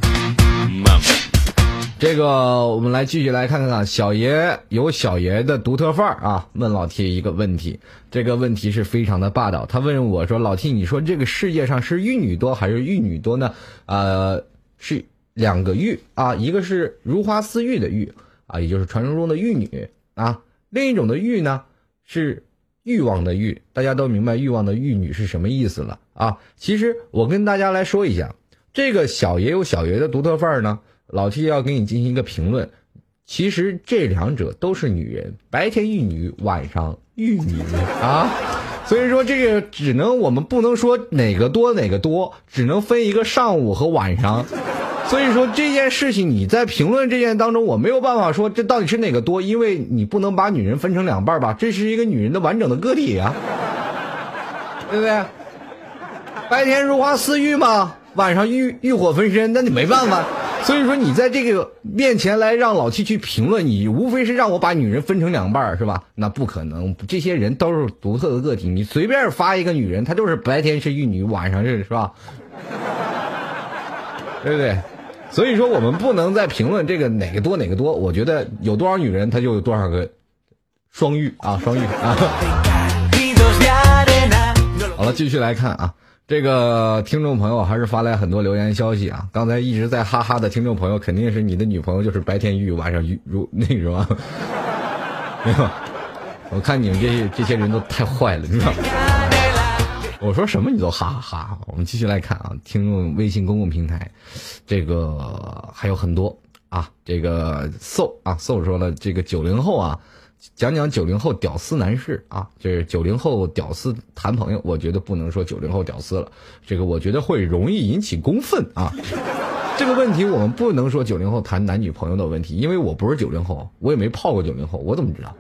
这个我们来继续来看看啊，小爷有小爷的独特范儿啊。问老 T 一个问题，这个问题是非常的霸道。他问我说：“老 T，你说这个世界上是玉女多还是玉女多呢？”呃，是两个玉啊，一个是如花似玉的玉啊，也就是传说中的玉女啊。另一种的玉呢是欲望的欲，大家都明白欲望的玉女是什么意思了啊。其实我跟大家来说一下，这个小爷有小爷的独特范儿呢。老 T 要给你进行一个评论，其实这两者都是女人，白天玉女，晚上玉女啊，所以说这个只能我们不能说哪个多哪个多，只能分一个上午和晚上。所以说这件事情你在评论这件当中，我没有办法说这到底是哪个多，因为你不能把女人分成两半吧，这是一个女人的完整的个体啊，对不对？白天如花似玉嘛，晚上欲欲火焚身，那你没办法。所以说，你在这个面前来让老七去评论，你无非是让我把女人分成两半是吧？那不可能，这些人都是独特的个体。你随便发一个女人，她就是白天是玉女，晚上是是吧？对不对？所以说，我们不能再评论这个哪个多哪个多。我觉得有多少女人，她就有多少个双玉啊，双玉啊。好了，继续来看啊。这个听众朋友还是发来很多留言消息啊！刚才一直在哈哈的听众朋友，肯定是你的女朋友就是白天玉，晚上玉如 那什么？没有，我看你们这些这些人都太坏了，你知道吗？我说什么你都哈哈哈！我们继续来看啊，听众微信公共平台，这个还有很多啊，这个 so 啊 so 说了，这个九零后啊。讲讲九零后屌丝男士啊，就是九零后屌丝谈朋友，我觉得不能说九零后屌丝了，这个我觉得会容易引起公愤啊。这个问题我们不能说九零后谈男女朋友的问题，因为我不是九零后，我也没泡过九零后，我怎么知道？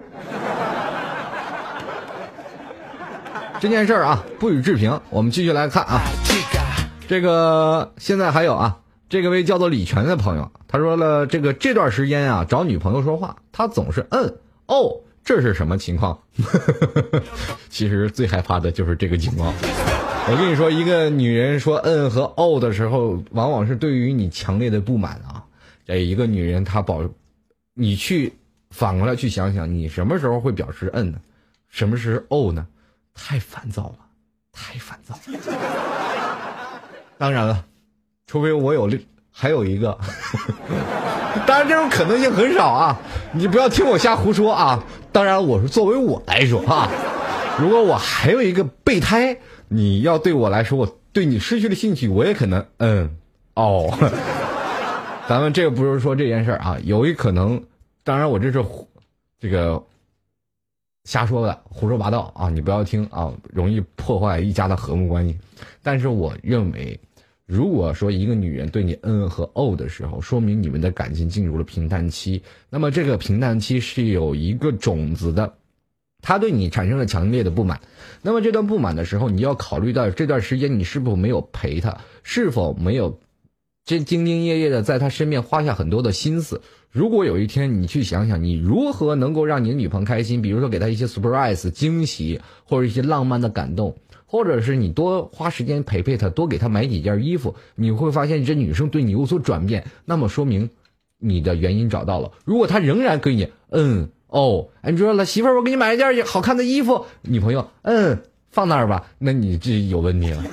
这件事儿啊，不予置评。我们继续来看啊，这个现在还有啊，这个位叫做李全的朋友，他说了，这个这段时间啊，找女朋友说话，他总是嗯。哦，这是什么情况？其实最害怕的就是这个情况。我跟你说，一个女人说“嗯”和“哦”的时候，往往是对于你强烈的不满啊。这一个女人她保，你去反过来去想想，你什么时候会表示“嗯”呢？什么时候“哦”呢？太烦躁了，太烦躁。当然了，除非我有另还有一个。当然，这种可能性很少啊！你不要听我瞎胡说啊！当然，我是作为我来说啊，如果我还有一个备胎，你要对我来说，我对你失去了兴趣，我也可能嗯哦。咱们这个不是说这件事儿啊，有一可能，当然我这是这个瞎说的，胡说八道啊！你不要听啊，容易破坏一家的和睦关系。但是我认为。如果说一个女人对你嗯和哦的时候，说明你们的感情进入了平淡期。那么这个平淡期是有一个种子的，她对你产生了强烈的不满。那么这段不满的时候，你要考虑到这段时间你是否没有陪她，是否没有这兢兢业业的在她身边花下很多的心思。如果有一天你去想想，你如何能够让你的女朋友开心，比如说给她一些 surprise 惊喜，或者一些浪漫的感动。或者是你多花时间陪陪她，多给她买几件衣服，你会发现这女生对你有所转变。那么说明你的原因找到了。如果她仍然给你嗯哦，哎你说了媳妇儿，我给你买一件好看的衣服，女朋友嗯放那儿吧，那你这有问题了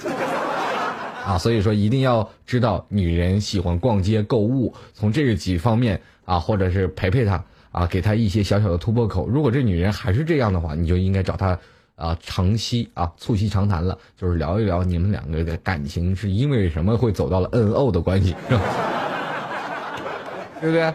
啊。所以说一定要知道女人喜欢逛街购物，从这个几方面啊，或者是陪陪她啊，给她一些小小的突破口。如果这女人还是这样的话，你就应该找她啊，长期啊，促膝长谈了，就是聊一聊你们两个的感情是因为什么会走到了 N O 的关系，是吧？对不对？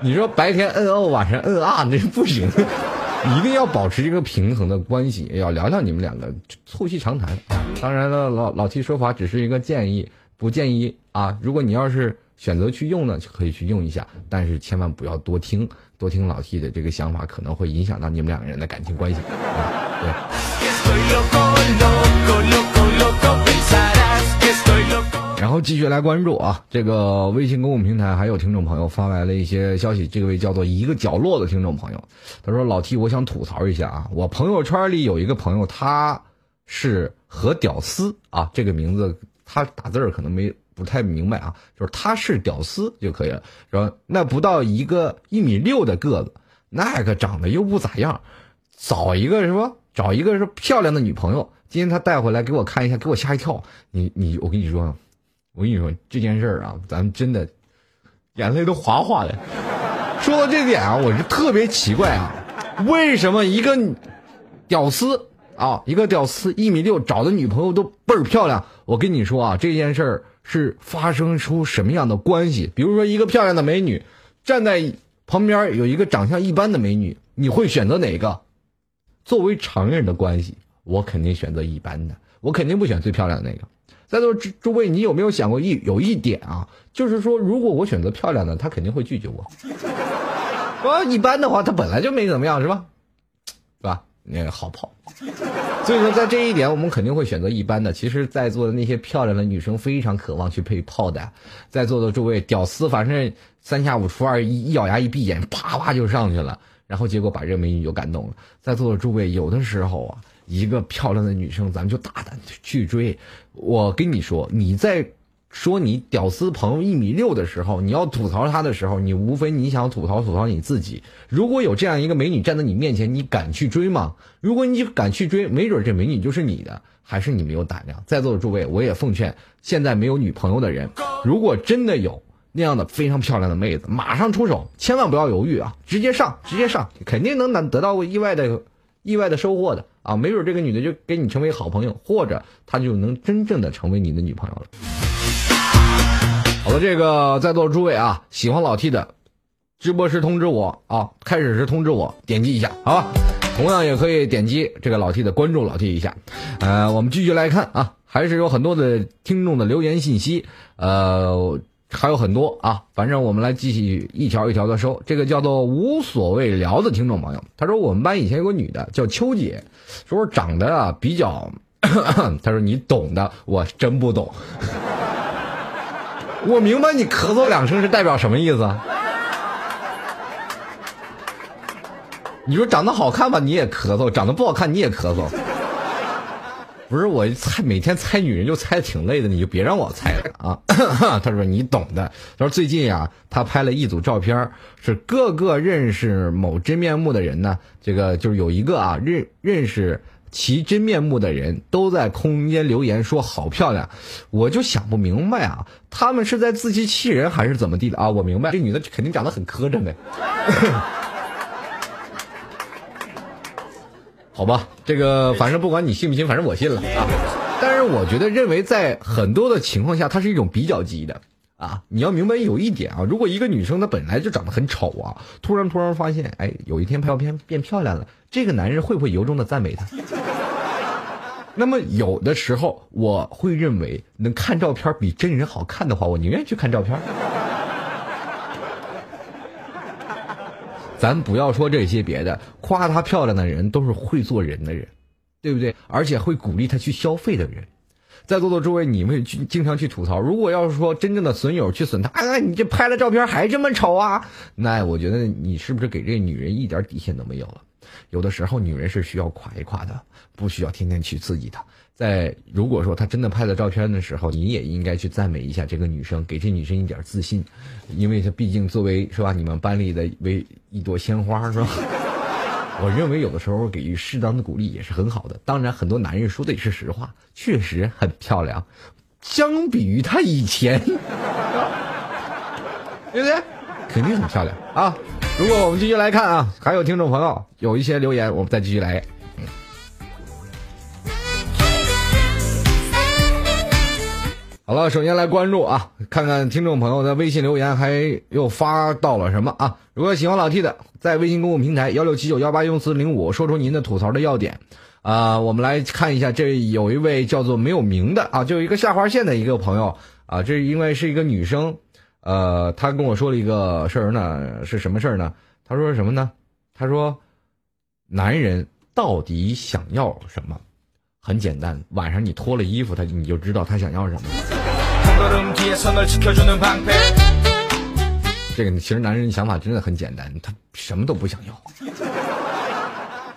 你说白天 N O，晚上 N R，那不行，一定要保持一个平衡的关系，要聊聊你们两个促膝长谈。当然了，老老 T 说法只是一个建议，不建议啊。如果你要是选择去用呢，就可以去用一下，但是千万不要多听，多听老 T 的这个想法，可能会影响到你们两个人的感情关系。然后继续来关注啊，这个微信公共平台还有听众朋友发来了一些消息，这位叫做一个角落的听众朋友，他说：“老 T，我想吐槽一下啊，我朋友圈里有一个朋友，他是和屌丝啊，这个名字他打字可能没不太明白啊，就是他是屌丝就可以了，说那不到一个一米六的个子，那个长得又不咋样，找一个什么找一个是漂亮的女朋友，今天他带回来给我看一下，给我吓一跳，你你我跟你说。”我跟你说这件事儿啊，咱们真的眼泪都哗哗的。说到这点啊，我是特别奇怪啊，为什么一个屌丝啊，一个屌丝一米六找的女朋友都倍儿漂亮？我跟你说啊，这件事儿是发生出什么样的关系？比如说一个漂亮的美女站在旁边有一个长相一般的美女，你会选择哪个？作为常人的关系，我肯定选择一般的，我肯定不选最漂亮的那个。在座诸诸位，你有没有想过一有一点啊？就是说，如果我选择漂亮的，他肯定会拒绝我。我要一般的话，他本来就没怎么样，是吧？是吧？那个好泡。所以说，在这一点，我们肯定会选择一般的。其实，在座的那些漂亮的女生非常渴望去配炮的。在座的诸位屌丝，反正三下五除二，一一咬牙一闭眼，啪啪就上去了，然后结果把这美女就感动了。在座的诸位，有的时候啊。一个漂亮的女生，咱们就大胆去追。我跟你说，你在说你屌丝朋友一米六的时候，你要吐槽他的时候，你无非你想吐槽吐槽你自己。如果有这样一个美女站在你面前，你敢去追吗？如果你敢去追，没准这美女就是你的，还是你没有胆量。在座的诸位，我也奉劝现在没有女朋友的人，如果真的有 那样的非常漂亮的妹子，马上出手，千万不要犹豫啊，直接上，直接上，肯定能得到意外的。意外的收获的啊，没准这个女的就跟你成为好朋友，或者她就能真正的成为你的女朋友了。好了，这个在座诸位啊，喜欢老 T 的，直播时通知我啊，开始时通知我，点击一下，好吧？同样也可以点击这个老 T 的关注老 T 一下。呃，我们继续来看啊，还是有很多的听众的留言信息，呃。还有很多啊，反正我们来继续一条一条的收。这个叫做无所谓聊的听众朋友，他说我们班以前有个女的叫秋姐，说长得啊比较，他说你懂的，我真不懂。我明白你咳嗽两声是代表什么意思？你说长得好看吧，你也咳嗽；长得不好看，你也咳嗽。不是我猜每天猜女人就猜的挺累的，你就别让我猜了啊！他说你懂的。他说最近呀，他拍了一组照片，是各个认识某真面目的人呢。这个就是有一个啊认认识其真面目的人都在空间留言说好漂亮，我就想不明白啊，他们是在自欺欺人还是怎么地的啊？我明白，这女的肯定长得很磕碜呗。好吧，这个反正不管你信不信，反正我信了啊。但是我觉得认为在很多的情况下，它是一种比较级的啊。你要明白有一点啊，如果一个女生她本来就长得很丑啊，突然突然发现，哎，有一天拍照片变漂亮了，这个男人会不会由衷的赞美她？那么有的时候我会认为，能看照片比真人好看的话，我宁愿去看照片。咱不要说这些别的，夸她漂亮的人都是会做人的人，对不对？而且会鼓励她去消费的人。在座的诸位，你们去经常去吐槽，如果要是说真正的损友去损她，哎，你这拍了照片还这么丑啊？那我觉得你是不是给这女人一点底线都没有了？有的时候女人是需要夸一夸的，不需要天天去刺激她。在如果说她真的拍了照片的时候，你也应该去赞美一下这个女生，给这女生一点自信，因为她毕竟作为是吧，你们班里的为一朵鲜花是吧？我认为有的时候给予适当的鼓励也是很好的。当然，很多男人说的也是实话，确实很漂亮，相比于她以前，对不对？肯定很漂亮啊！如果我们继续来看啊，还有听众朋友有一些留言，我们再继续来。好了，首先来关注啊，看看听众朋友的微信留言还又发到了什么啊？如果喜欢老 T 的，在微信公共平台幺六七九幺八幺四零五说出您的吐槽的要点。啊、我们来看一下，这有一位叫做没有名的啊，就一个下划线的一个朋友啊，这因为是一个女生，呃，她跟我说了一个事儿呢，是什么事儿呢？她说什么呢？她说，男人到底想要什么？很简单，晚上你脱了衣服，他你就知道他想要什么。这个其实男人想法真的很简单，他什么都不想要，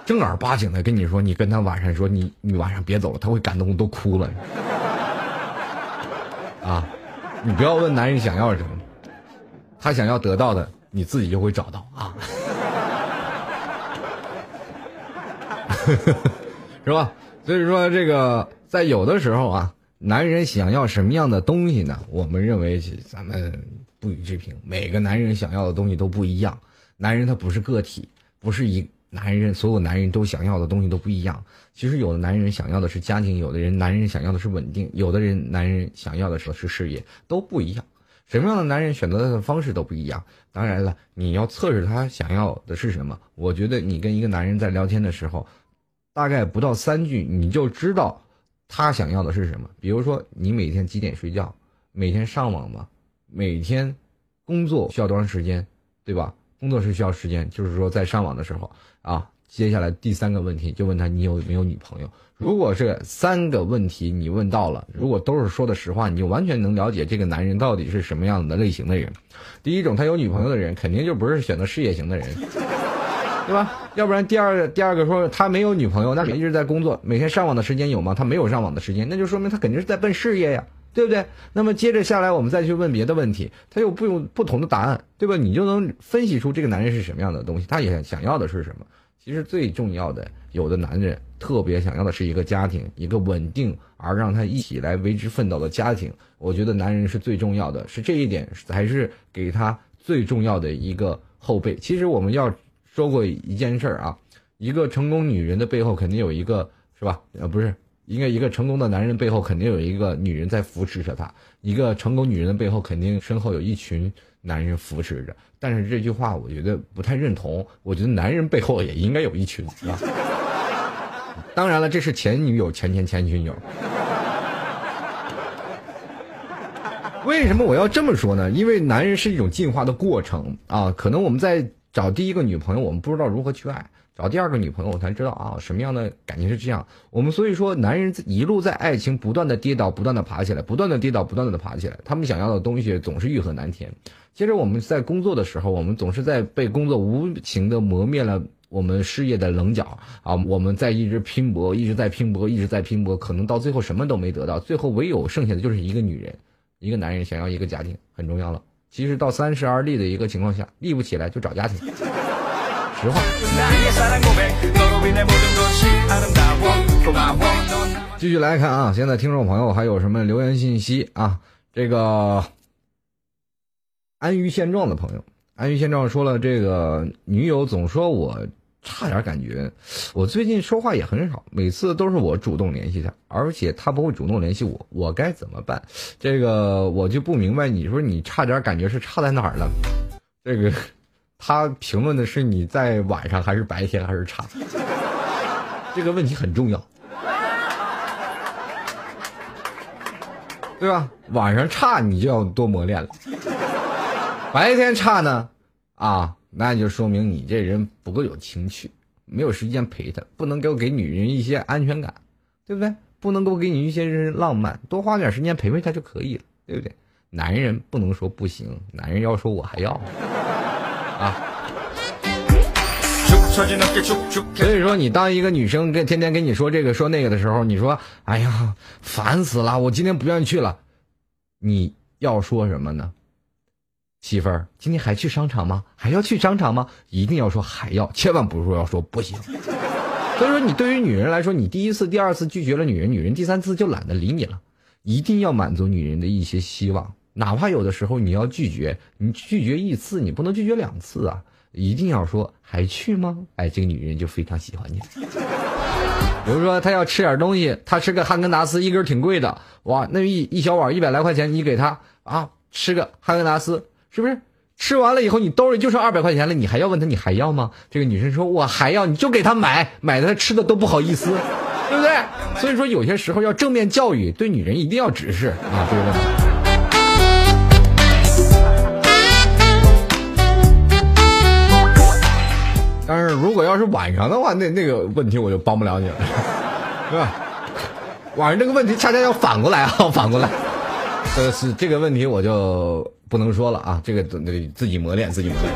正儿八经的跟你说，你跟他晚上说你你晚上别走了，他会感动都哭了。啊，你不要问男人想要什么，他想要得到的，你自己就会找到。啊，是吧？所以说这个在有的时候啊，男人想要什么样的东西呢？我们认为咱们不予置评，每个男人想要的东西都不一样。男人他不是个体，不是一男人所有男人都想要的东西都不一样。其实有的男人想要的是家庭，有的人男人想要的是稳定，有的人男人想要的是是事业，都不一样。什么样的男人选择的方式都不一样。当然了，你要测试他想要的是什么。我觉得你跟一个男人在聊天的时候，大概不到三句，你就知道他想要的是什么。比如说，你每天几点睡觉？每天上网吗？每天工作需要多长时间？对吧？工作是需要时间，就是说在上网的时候啊。接下来第三个问题就问他你有没有女朋友？如果这三个问题你问到了，如果都是说的实话，你就完全能了解这个男人到底是什么样的类型的人。第一种，他有女朋友的人，肯定就不是选择事业型的人，对吧？要不然第二个第二个说他没有女朋友，那一直在工作，每天上网的时间有吗？他没有上网的时间，那就说明他肯定是在奔事业呀。对不对？那么接着下来，我们再去问别的问题，他又不用不同的答案，对吧？你就能分析出这个男人是什么样的东西，他也想要的是什么。其实最重要的，有的男人特别想要的是一个家庭，一个稳定而让他一起来为之奋斗的家庭。我觉得男人是最重要的，是这一点才是给他最重要的一个后背。其实我们要说过一件事儿啊，一个成功女人的背后肯定有一个，是吧？呃，不是。应该一个成功的男人背后肯定有一个女人在扶持着他，一个成功女人的背后肯定身后有一群男人扶持着。但是这句话我觉得不太认同，我觉得男人背后也应该有一群啊。当然了，这是前女友、前前前女友。为什么我要这么说呢？因为男人是一种进化的过程啊，可能我们在找第一个女朋友，我们不知道如何去爱。找第二个女朋友，我才知道啊，什么样的感情是这样。我们所以说，男人一路在爱情不断的跌倒，不断的爬起来，不断的跌倒，不断的爬起来。他们想要的东西总是欲壑难填。接着我们在工作的时候，我们总是在被工作无情的磨灭了我们事业的棱角啊。我们在一直拼搏，一直在拼搏，一直在拼搏，可能到最后什么都没得到，最后唯有剩下的就是一个女人，一个男人想要一个家庭很重要了。其实到三十而立的一个情况下立不起来就找家庭。实话。继续来看啊现在听众朋友还有什么留言信息啊？这个安于现状的朋友安于现状说了这个女友总说我差点感觉，我最近说话也很少，每次都是我主动联系他，而且他不会主动联系我，我该怎么办？这个我就不明白，你说你差点感觉是差在哪儿了？这个他评论的是你在晚上还是白天还是差？这个问题很重要。对吧？晚上差你就要多磨练了，白天差呢，啊，那就说明你这人不够有情趣没有时间陪她不能够给女人一些安全感对不对？不能够给你一些浪漫多花点时间陪陪她就可以了对不对？男人不能说不行男人要说我还要。啊。所以说你当一个女生跟天天跟你说这个说那个的时候你说哎呀烦死了我今天不愿意去了。你要说什么呢？媳妇儿，今天还去商场吗？还要去商场吗？一定要说还要，千万不是说要说不行。所以说，你对于女人来说，你第一次、第二次拒绝了女人，女人第三次就懒得理你了。一定要满足女人的一些希望，哪怕有的时候你要拒绝，你拒绝一次，你不能拒绝两次啊。一定要说还去吗？哎，这个女人就非常喜欢你。比如说，她要吃点东西，她吃个汉根达斯，一根挺贵的，哇，那一一小碗一百来块钱，你给她啊，吃个汉根达斯，是不是？吃完了以后，你兜里就剩二百块钱了，你还要问他你还要吗？这个女生说，我还要，你就给她买，买的她吃的都不好意思，对不对？所以说，有些时候要正面教育，对女人一定要直视啊，这个问题。但是如果要是晚上的话，那那个问题我就帮不了你了，是吧？晚上这个问题恰恰要反过来啊，反过来。这个是这个问题我就不能说了啊，这个得自己磨练，自己磨练。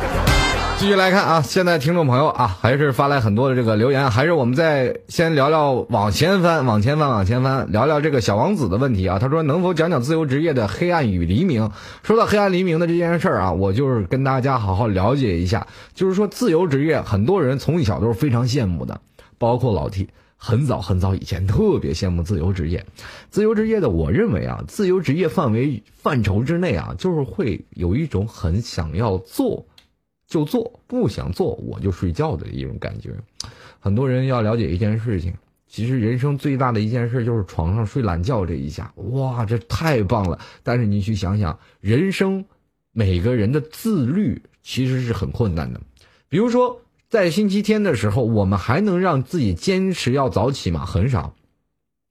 继续来看啊，现在听众朋友啊，还是发来很多的这个留言，还是我们再先聊聊往前翻，往前翻，往前翻，聊聊这个小王子的问题啊。他说能否讲讲自由职业的黑暗与黎明？说到黑暗黎明的这件事儿啊，我就是跟大家好好了解一下，就是说自由职业，很多人从小都是非常羡慕的，包括老 T。很早很早以前，特别羡慕自由职业。自由职业的，我认为啊，自由职业范围范畴之内啊，就是会有一种很想要做就做，不想做我就睡觉的一种感觉。很多人要了解一件事情，其实人生最大的一件事就是床上睡懒觉这一下，哇，这太棒了。但是你去想想，人生每个人的自律其实是很困难的，比如说。在星期天的时候，我们还能让自己坚持要早起吗？很少，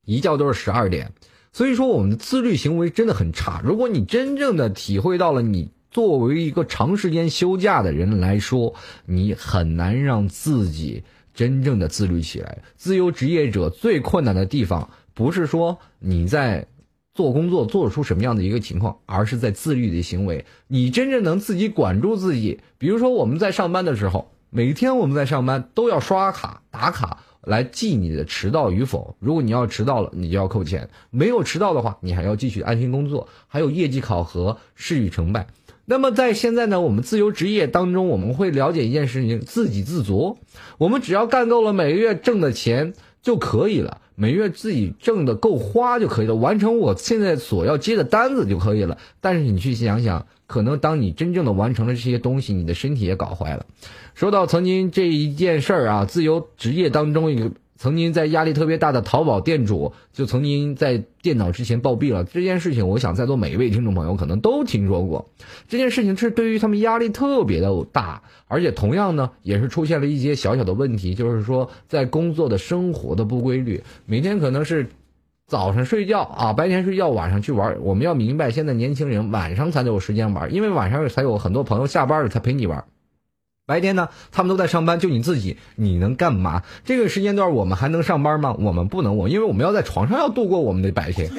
一觉都是十二点。所以说，我们的自律行为真的很差。如果你真正的体会到了，你作为一个长时间休假的人来说，你很难让自己真正的自律起来。自由职业者最困难的地方，不是说你在做工作做出什么样的一个情况，而是在自律的行为。你真正能自己管住自己。比如说，我们在上班的时候。每天我们在上班都要刷卡打卡来记你的迟到与否。如果你要迟到了，你就要扣钱；没有迟到的话，你还要继续安心工作。还有业绩考核、事与成败。那么在现在呢，我们自由职业当中，我们会了解一件事情：自给自足。我们只要干够了每个月挣的钱就可以了，每月自己挣的够花就可以了，完成我现在所要接的单子就可以了。但是你去想想。可能当你真正的完成了这些东西，你的身体也搞坏了。说到曾经这一件事儿啊，自由职业当中一个曾经在压力特别大的淘宝店主，就曾经在电脑之前暴毙了。这件事情，我想在座每一位听众朋友可能都听说过。这件事情是对于他们压力特别的大，而且同样呢，也是出现了一些小小的问题，就是说在工作的生活的不规律，每天可能是。早上睡觉啊，白天睡觉，晚上去玩。我们要明白，现在年轻人晚上才有时间玩，因为晚上才有很多朋友下班了才陪你玩。白天呢，他们都在上班，就你自己，你能干嘛？这个时间段我们还能上班吗？我们不能，我因为我们要在床上要度过我们的白天。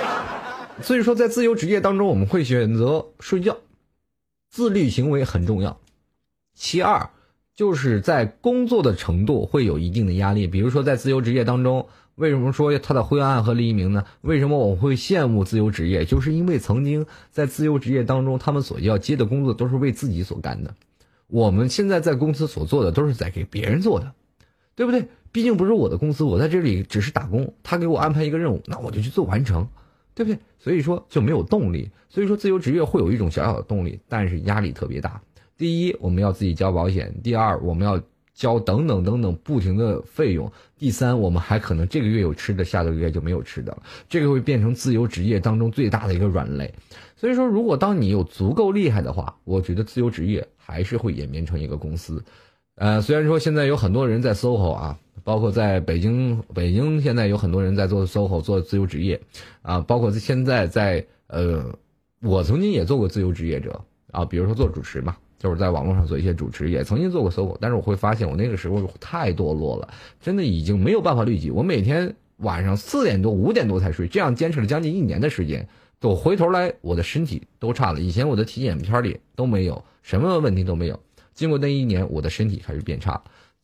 所以说，在自由职业当中，我们会选择睡觉，自律行为很重要。其二，就是在工作的程度会有一定的压力，比如说在自由职业当中。为什么说它的灰暗和黎明呢？为什么我会羡慕自由职业？就是因为曾经在自由职业当中，他们所要接的工作都是为自己所干的。我们现在在公司所做的都是在给别人做的，对不对？毕竟不是我的公司，我在这里只是打工。他给我安排一个任务，那我就去做完成，对不对？所以说就没有动力。所以说自由职业会有一种小小的动力，但是压力特别大。第一，我们要自己交保险；第二，我们要。交等等等等不停的费用。第三，我们还可能这个月有吃的，下个月就没有吃的了。这个会变成自由职业当中最大的一个软肋。所以说，如果当你有足够厉害的话，我觉得自由职业还是会演变成一个公司。呃，虽然说现在有很多人在 SOHO 啊，包括在北京，北京现在有很多人在做 SOHO 做自由职业啊，包括现在在呃，我曾经也做过自由职业者啊，比如说做主持嘛。就是在网络上做一些主持，也曾经做过搜狗，但是我会发现我那个时候太堕落了，真的已经没有办法律己。我每天晚上四点多、五点多才睡，这样坚持了将近一年的时间。我回头来，我的身体都差了。以前我的体检片儿里都没有什么问题都没有，经过那一年，我的身体开始变差。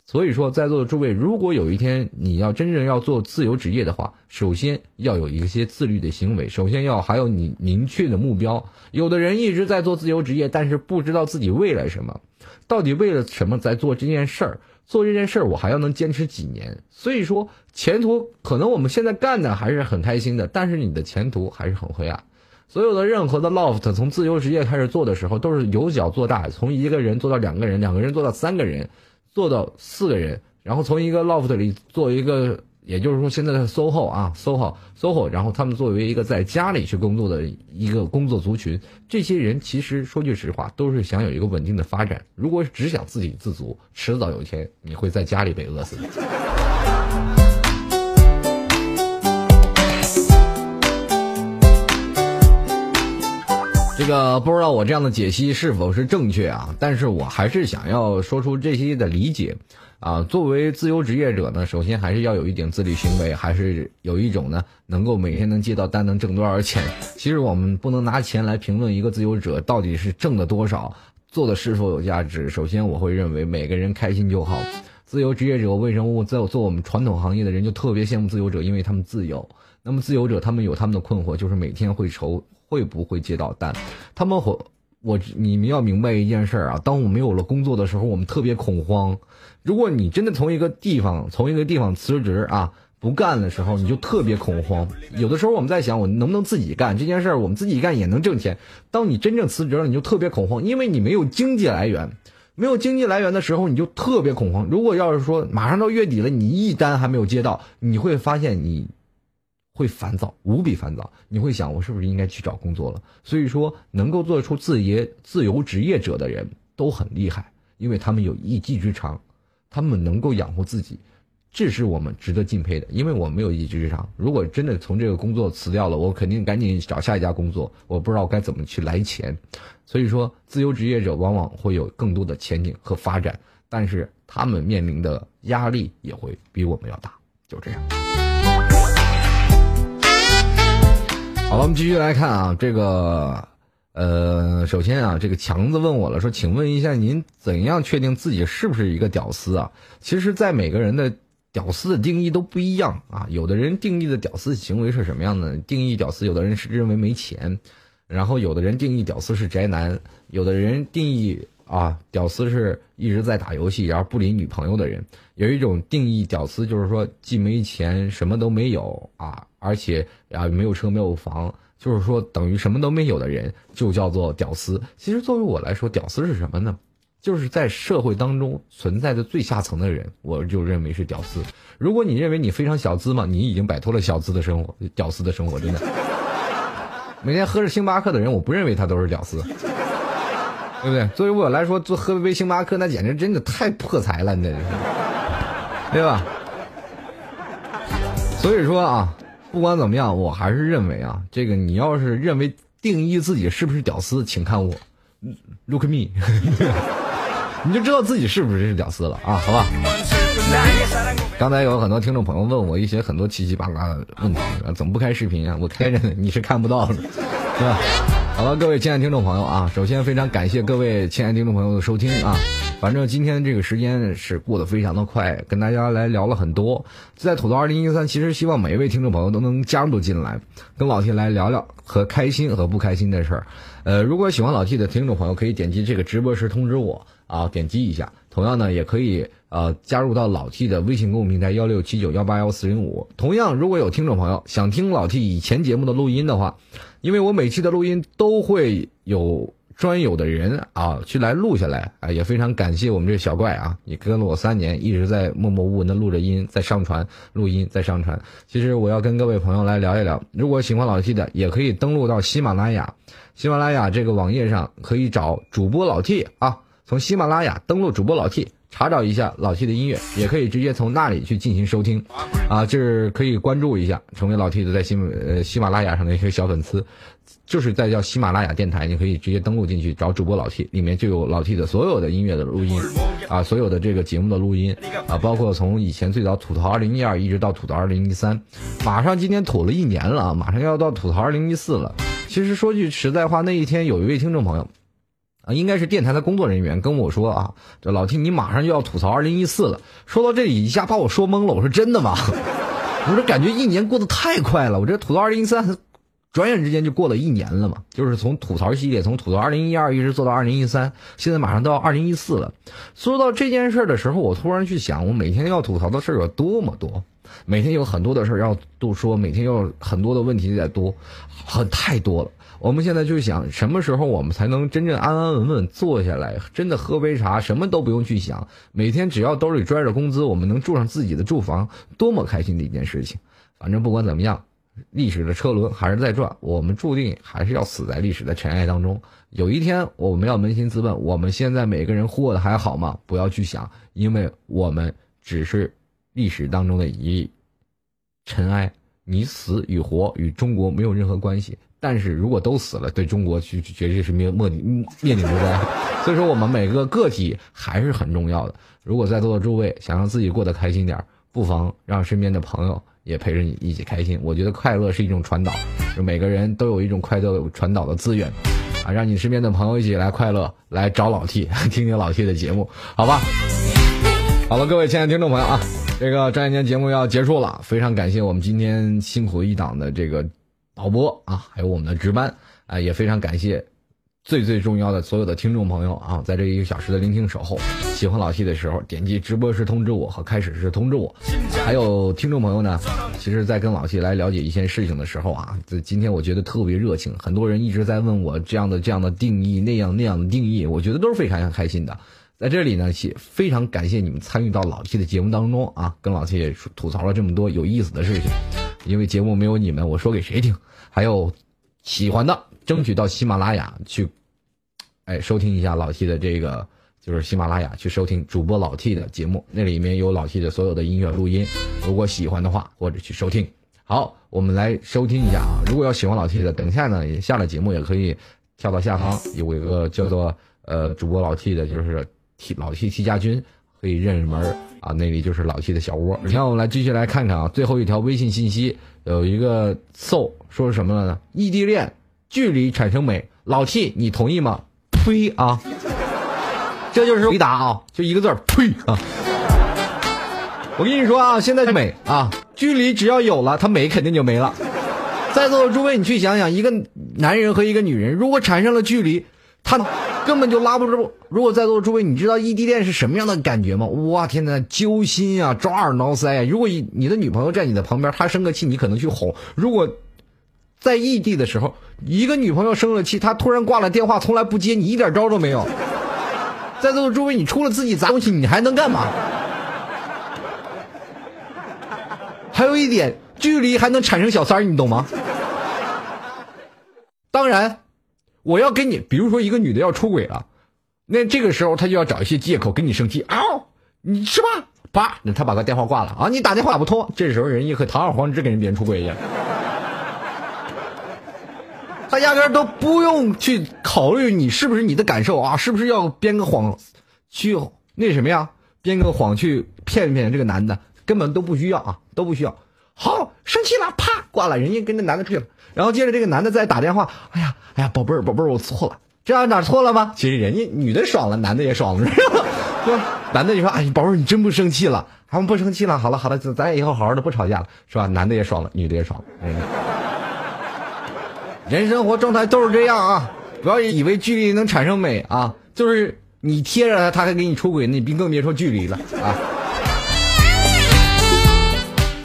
所以说，在座的诸位，如果有一天你要真正要做自由职业的话，首先要有一些自律的行为，首先要还有你明确的目标。有的人一直在做自由职业，但是不知道自己为了什么，到底为了什么在做这件事儿？做这件事儿我还要能坚持几年？所以说，前途可能我们现在干的还是很开心的，但是你的前途还是很灰暗。所有的任何的 loft 从自由职业开始做的时候，都是由小做大，从一个人做到两个人，两个人做到三个人，做到四个人，然后从一个 loft 里做一个，也就是说现在的 SOHO 啊，SOHO SOHO，然后他们作为一个在家里去工作的一个工作族群，这些人其实说句实话，都是想有一个稳定的发展。如果只想自给自足，迟早有一天你会在家里被饿死的。这个不知道我这样的解析是否是正确啊？但是我还是想要说出这些的理解啊。作为自由职业者呢，首先还是要有一点自律行为，还是有一种呢，能够每天能接到单，能挣多少钱。其实我们不能拿钱来评论一个自由者到底是挣的多少，做的是否有价值。首先，我会认为每个人开心就好。自由职业者为什么在做我们传统行业的人就特别羡慕自由者？因为他们自由。那么自由者他们有他们的困惑，就是每天会愁。会不会接到单？他们会，我你们要明白一件事啊，当我没有了工作的时候，我们特别恐慌。如果你真的从一个地方从一个地方辞职啊，不干的时候，你就特别恐慌。有的时候我们在想，我能不能自己干这件事儿？我们自己干也能挣钱。当你真正辞职了，你就特别恐慌，因为你没有经济来源。没有经济来源的时候，你就特别恐慌。如果要是说马上到月底了，你一单还没有接到，你会发现你。会烦躁，无比烦躁。你会想，我是不是应该去找工作了？所以说，能够做出自业自由职业者的人都很厉害，因为他们有一技之长，他们能够养活自己，这是我们值得敬佩的。因为我没有一技之长，如果真的从这个工作辞掉了，我肯定赶紧找下一家工作。我不知道该怎么去来钱，所以说，自由职业者往往会有更多的前景和发展，但是他们面临的压力也会比我们要大，就这样。好，我们继续来看啊，这个，呃，首先啊，这个强子问我了，说，请问一下，您怎样确定自己是不是一个屌丝啊？其实，在每个人的屌丝的定义都不一样啊。有的人定义的屌丝行为是什么样的？定义屌丝，有的人是认为没钱，然后有的人定义屌丝是宅男，有的人定义啊，屌丝是一直在打游戏，然后不理女朋友的人。有一种定义屌丝，就是说既没钱，什么都没有啊。而且啊，没有车没有房，就是说等于什么都没有的人，就叫做屌丝。其实作为我来说，屌丝是什么呢？就是在社会当中存在的最下层的人，我就认为是屌丝。如果你认为你非常小资嘛，你已经摆脱了小资的生活，屌丝的生活真的。每天喝着星巴克的人，我不认为他都是屌丝，对不对？作为我来说，做喝一杯星巴克，那简直真的太破财了，那是，对吧？所以说啊。不管怎么样，我还是认为啊，这个你要是认为定义自己是不是屌丝，请看我，Look me，你就知道自己是不是屌丝了啊，好吧？刚才有很多听众朋友问我一些很多七七八八的问题，怎么不开视频啊？我开着呢，你是看不到的，是吧？好了，各位亲爱的听众朋友啊，首先非常感谢各位亲爱的听众朋友的收听啊。反正今天这个时间是过得非常的快，跟大家来聊了很多。在吐槽二零一三，其实希望每一位听众朋友都能加入进来，跟老 T 来聊聊和开心和不开心的事儿。呃，如果喜欢老 T 的听众朋友，可以点击这个直播时通知我啊，点击一下。同样呢，也可以呃加入到老 T 的微信公众平台幺六七九幺八幺四零五。同样，如果有听众朋友想听老 T 以前节目的录音的话。因为我每期的录音都会有专有的人啊去来录下来啊，也非常感谢我们这小怪啊，也跟了我三年，一直在默默无闻的录着音，在上传录音，在上传。其实我要跟各位朋友来聊一聊，如果喜欢老 T 的，也可以登录到喜马拉雅，喜马拉雅这个网页上可以找主播老 T 啊，从喜马拉雅登录主播老 T。查找一下老 T 的音乐，也可以直接从那里去进行收听，啊，就是可以关注一下，成为老 T 的在喜呃喜马拉雅上的一些小粉丝，就是在叫喜马拉雅电台，你可以直接登录进去找主播老 T，里面就有老 T 的所有的音乐的录音，啊，所有的这个节目的录音，啊，包括从以前最早吐槽二零一二一直到吐槽二零一三，马上今天吐了一年了，马上要到吐槽二零一四了。其实说句实在话，那一天有一位听众朋友。啊，应该是电台的工作人员跟我说啊，这老 T 你马上就要吐槽二零一四了。说到这里一下把我说懵了，我说真的吗？我说感觉一年过得太快了，我这吐槽二零一三转眼之间就过了一年了嘛，就是从吐槽系列，从吐槽二零一二一直做到二零一三，现在马上到二零一四了。说到这件事的时候，我突然去想，我每天要吐槽的事儿有多么多，每天有很多的事儿要都说，每天要很多的问题在多，很太多了。我们现在就想，什么时候我们才能真正安安稳稳坐下来，真的喝杯茶，什么都不用去想，每天只要兜里拽着工资，我们能住上自己的住房，多么开心的一件事情。反正不管怎么样。历史的车轮还是在转，我们注定还是要死在历史的尘埃当中。有一天，我们要扪心自问：我们现在每个人过得还好吗？不要去想，因为我们只是历史当中的一尘埃。你死与活与中国没有任何关系。但是如果都死了，对中国去绝对是面面临面临着灾。所以说，我们每个个体还是很重要的。如果在座的诸位想让自己过得开心点，不妨让身边的朋友。也陪着你一起开心，我觉得快乐是一种传导，就每个人都有一种快乐传导的资源，啊，让你身边的朋友一起来快乐，来找老 T 听听老 T 的节目，好吧？好了，各位亲爱的听众朋友啊，这个转眼间节目要结束了，非常感谢我们今天辛苦一档的这个导播啊，还有我们的值班啊，也非常感谢。最最重要的，所有的听众朋友啊，在这一个小时的聆听守候，喜欢老 T 的时候，点击直播时通知我和开始时通知我。还有听众朋友呢，其实，在跟老 T 来了解一些事情的时候啊，这今天我觉得特别热情，很多人一直在问我这样的这样的定义，那样那样的定义，我觉得都是非常开心的。在这里呢，非常感谢你们参与到老 T 的节目当中啊，跟老 T 也吐槽了这么多有意思的事情。因为节目没有你们，我说给谁听？还有喜欢的。争取到喜马拉雅去，哎，收听一下老 T 的这个，就是喜马拉雅去收听主播老 T 的节目，那里面有老 T 的所有的音乐录音。如果喜欢的话，或者去收听。好，我们来收听一下啊。如果要喜欢老 T 的，等一下呢也下了节目也可以跳到下方有一个叫做呃主播老 T 的，就是 T 老 T T 家军，可以认门啊，那里就是老 T 的小窝。你看，我们来继续来看看啊，最后一条微信信息有一个 so 说什么了呢？异地恋。距离产生美，老 T，你同意吗？呸啊！这就是回答啊，就一个字儿，呸啊！我跟你说啊，现在美啊，距离只要有了，它美肯定就没了。在座的诸位，你去想想，一个男人和一个女人，如果产生了距离，他根本就拉不住。如果在座的诸位，你知道异地恋是什么样的感觉吗？哇天呐，揪心啊，抓耳挠腮啊！如果你的女朋友在你的旁边，她生个气，你可能去哄。如果在异地的时候，一个女朋友生了气，她突然挂了电话，从来不接，你一点招都没有。在座的诸位，你除了自己砸东西，你还能干嘛？还有一点，距离还能产生小三儿，你懂吗？当然，我要跟你，比如说一个女的要出轨了，那这个时候她就要找一些借口跟你生气啊，你是吧？啪，那她把个电话挂了啊，你打电话打不通，这时候人家可堂而皇之跟人别人出轨去。他压根都不用去考虑你是不是你的感受啊，是不是要编个谎去那什么呀？编个谎去骗骗这个男的，根本都不需要啊，都不需要。好，生气了，啪挂了，人家跟那男的出去了。然后接着这个男的再打电话，哎呀，哎呀，宝贝儿，宝贝儿，我错了，这样哪错了吗？其实人家女的爽了，男的也爽了，是吧？男的就说，哎，宝贝儿，你真不生气了？他们不生气了，好了好了，咱以后好好的不吵架了，是吧？男的也爽了，女的也爽了，嗯。人生活状态都是这样啊！不要以为距离能产生美啊，就是你贴着他，他还给你出轨，那你更别说距离了啊！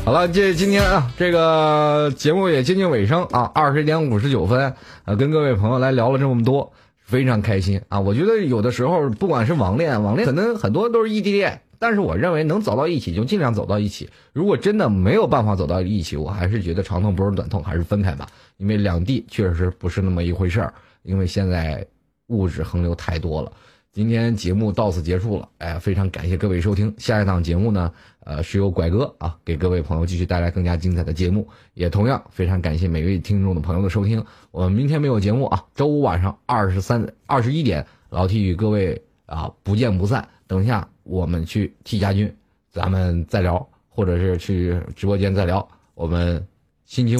好了，这今天啊，这个节目也接近尾声啊，二十点五十九分啊，跟各位朋友来聊了这么多，非常开心啊！我觉得有的时候，不管是网恋，网恋可能很多都是异地恋。但是我认为能走到一起就尽量走到一起。如果真的没有办法走到一起，我还是觉得长痛不如短痛，还是分开吧。因为两地确实不是那么一回事儿。因为现在物质横流太多了。今天节目到此结束了，哎，非常感谢各位收听。下一档节目呢，呃，是由拐哥啊给各位朋友继续带来更加精彩的节目。也同样非常感谢每位听众的朋友的收听。我们明天没有节目啊，周五晚上二十三二十一点，老 T 与各位啊不见不散。等一下。我们去替家军，咱们再聊，或者是去直播间再聊。我们心情。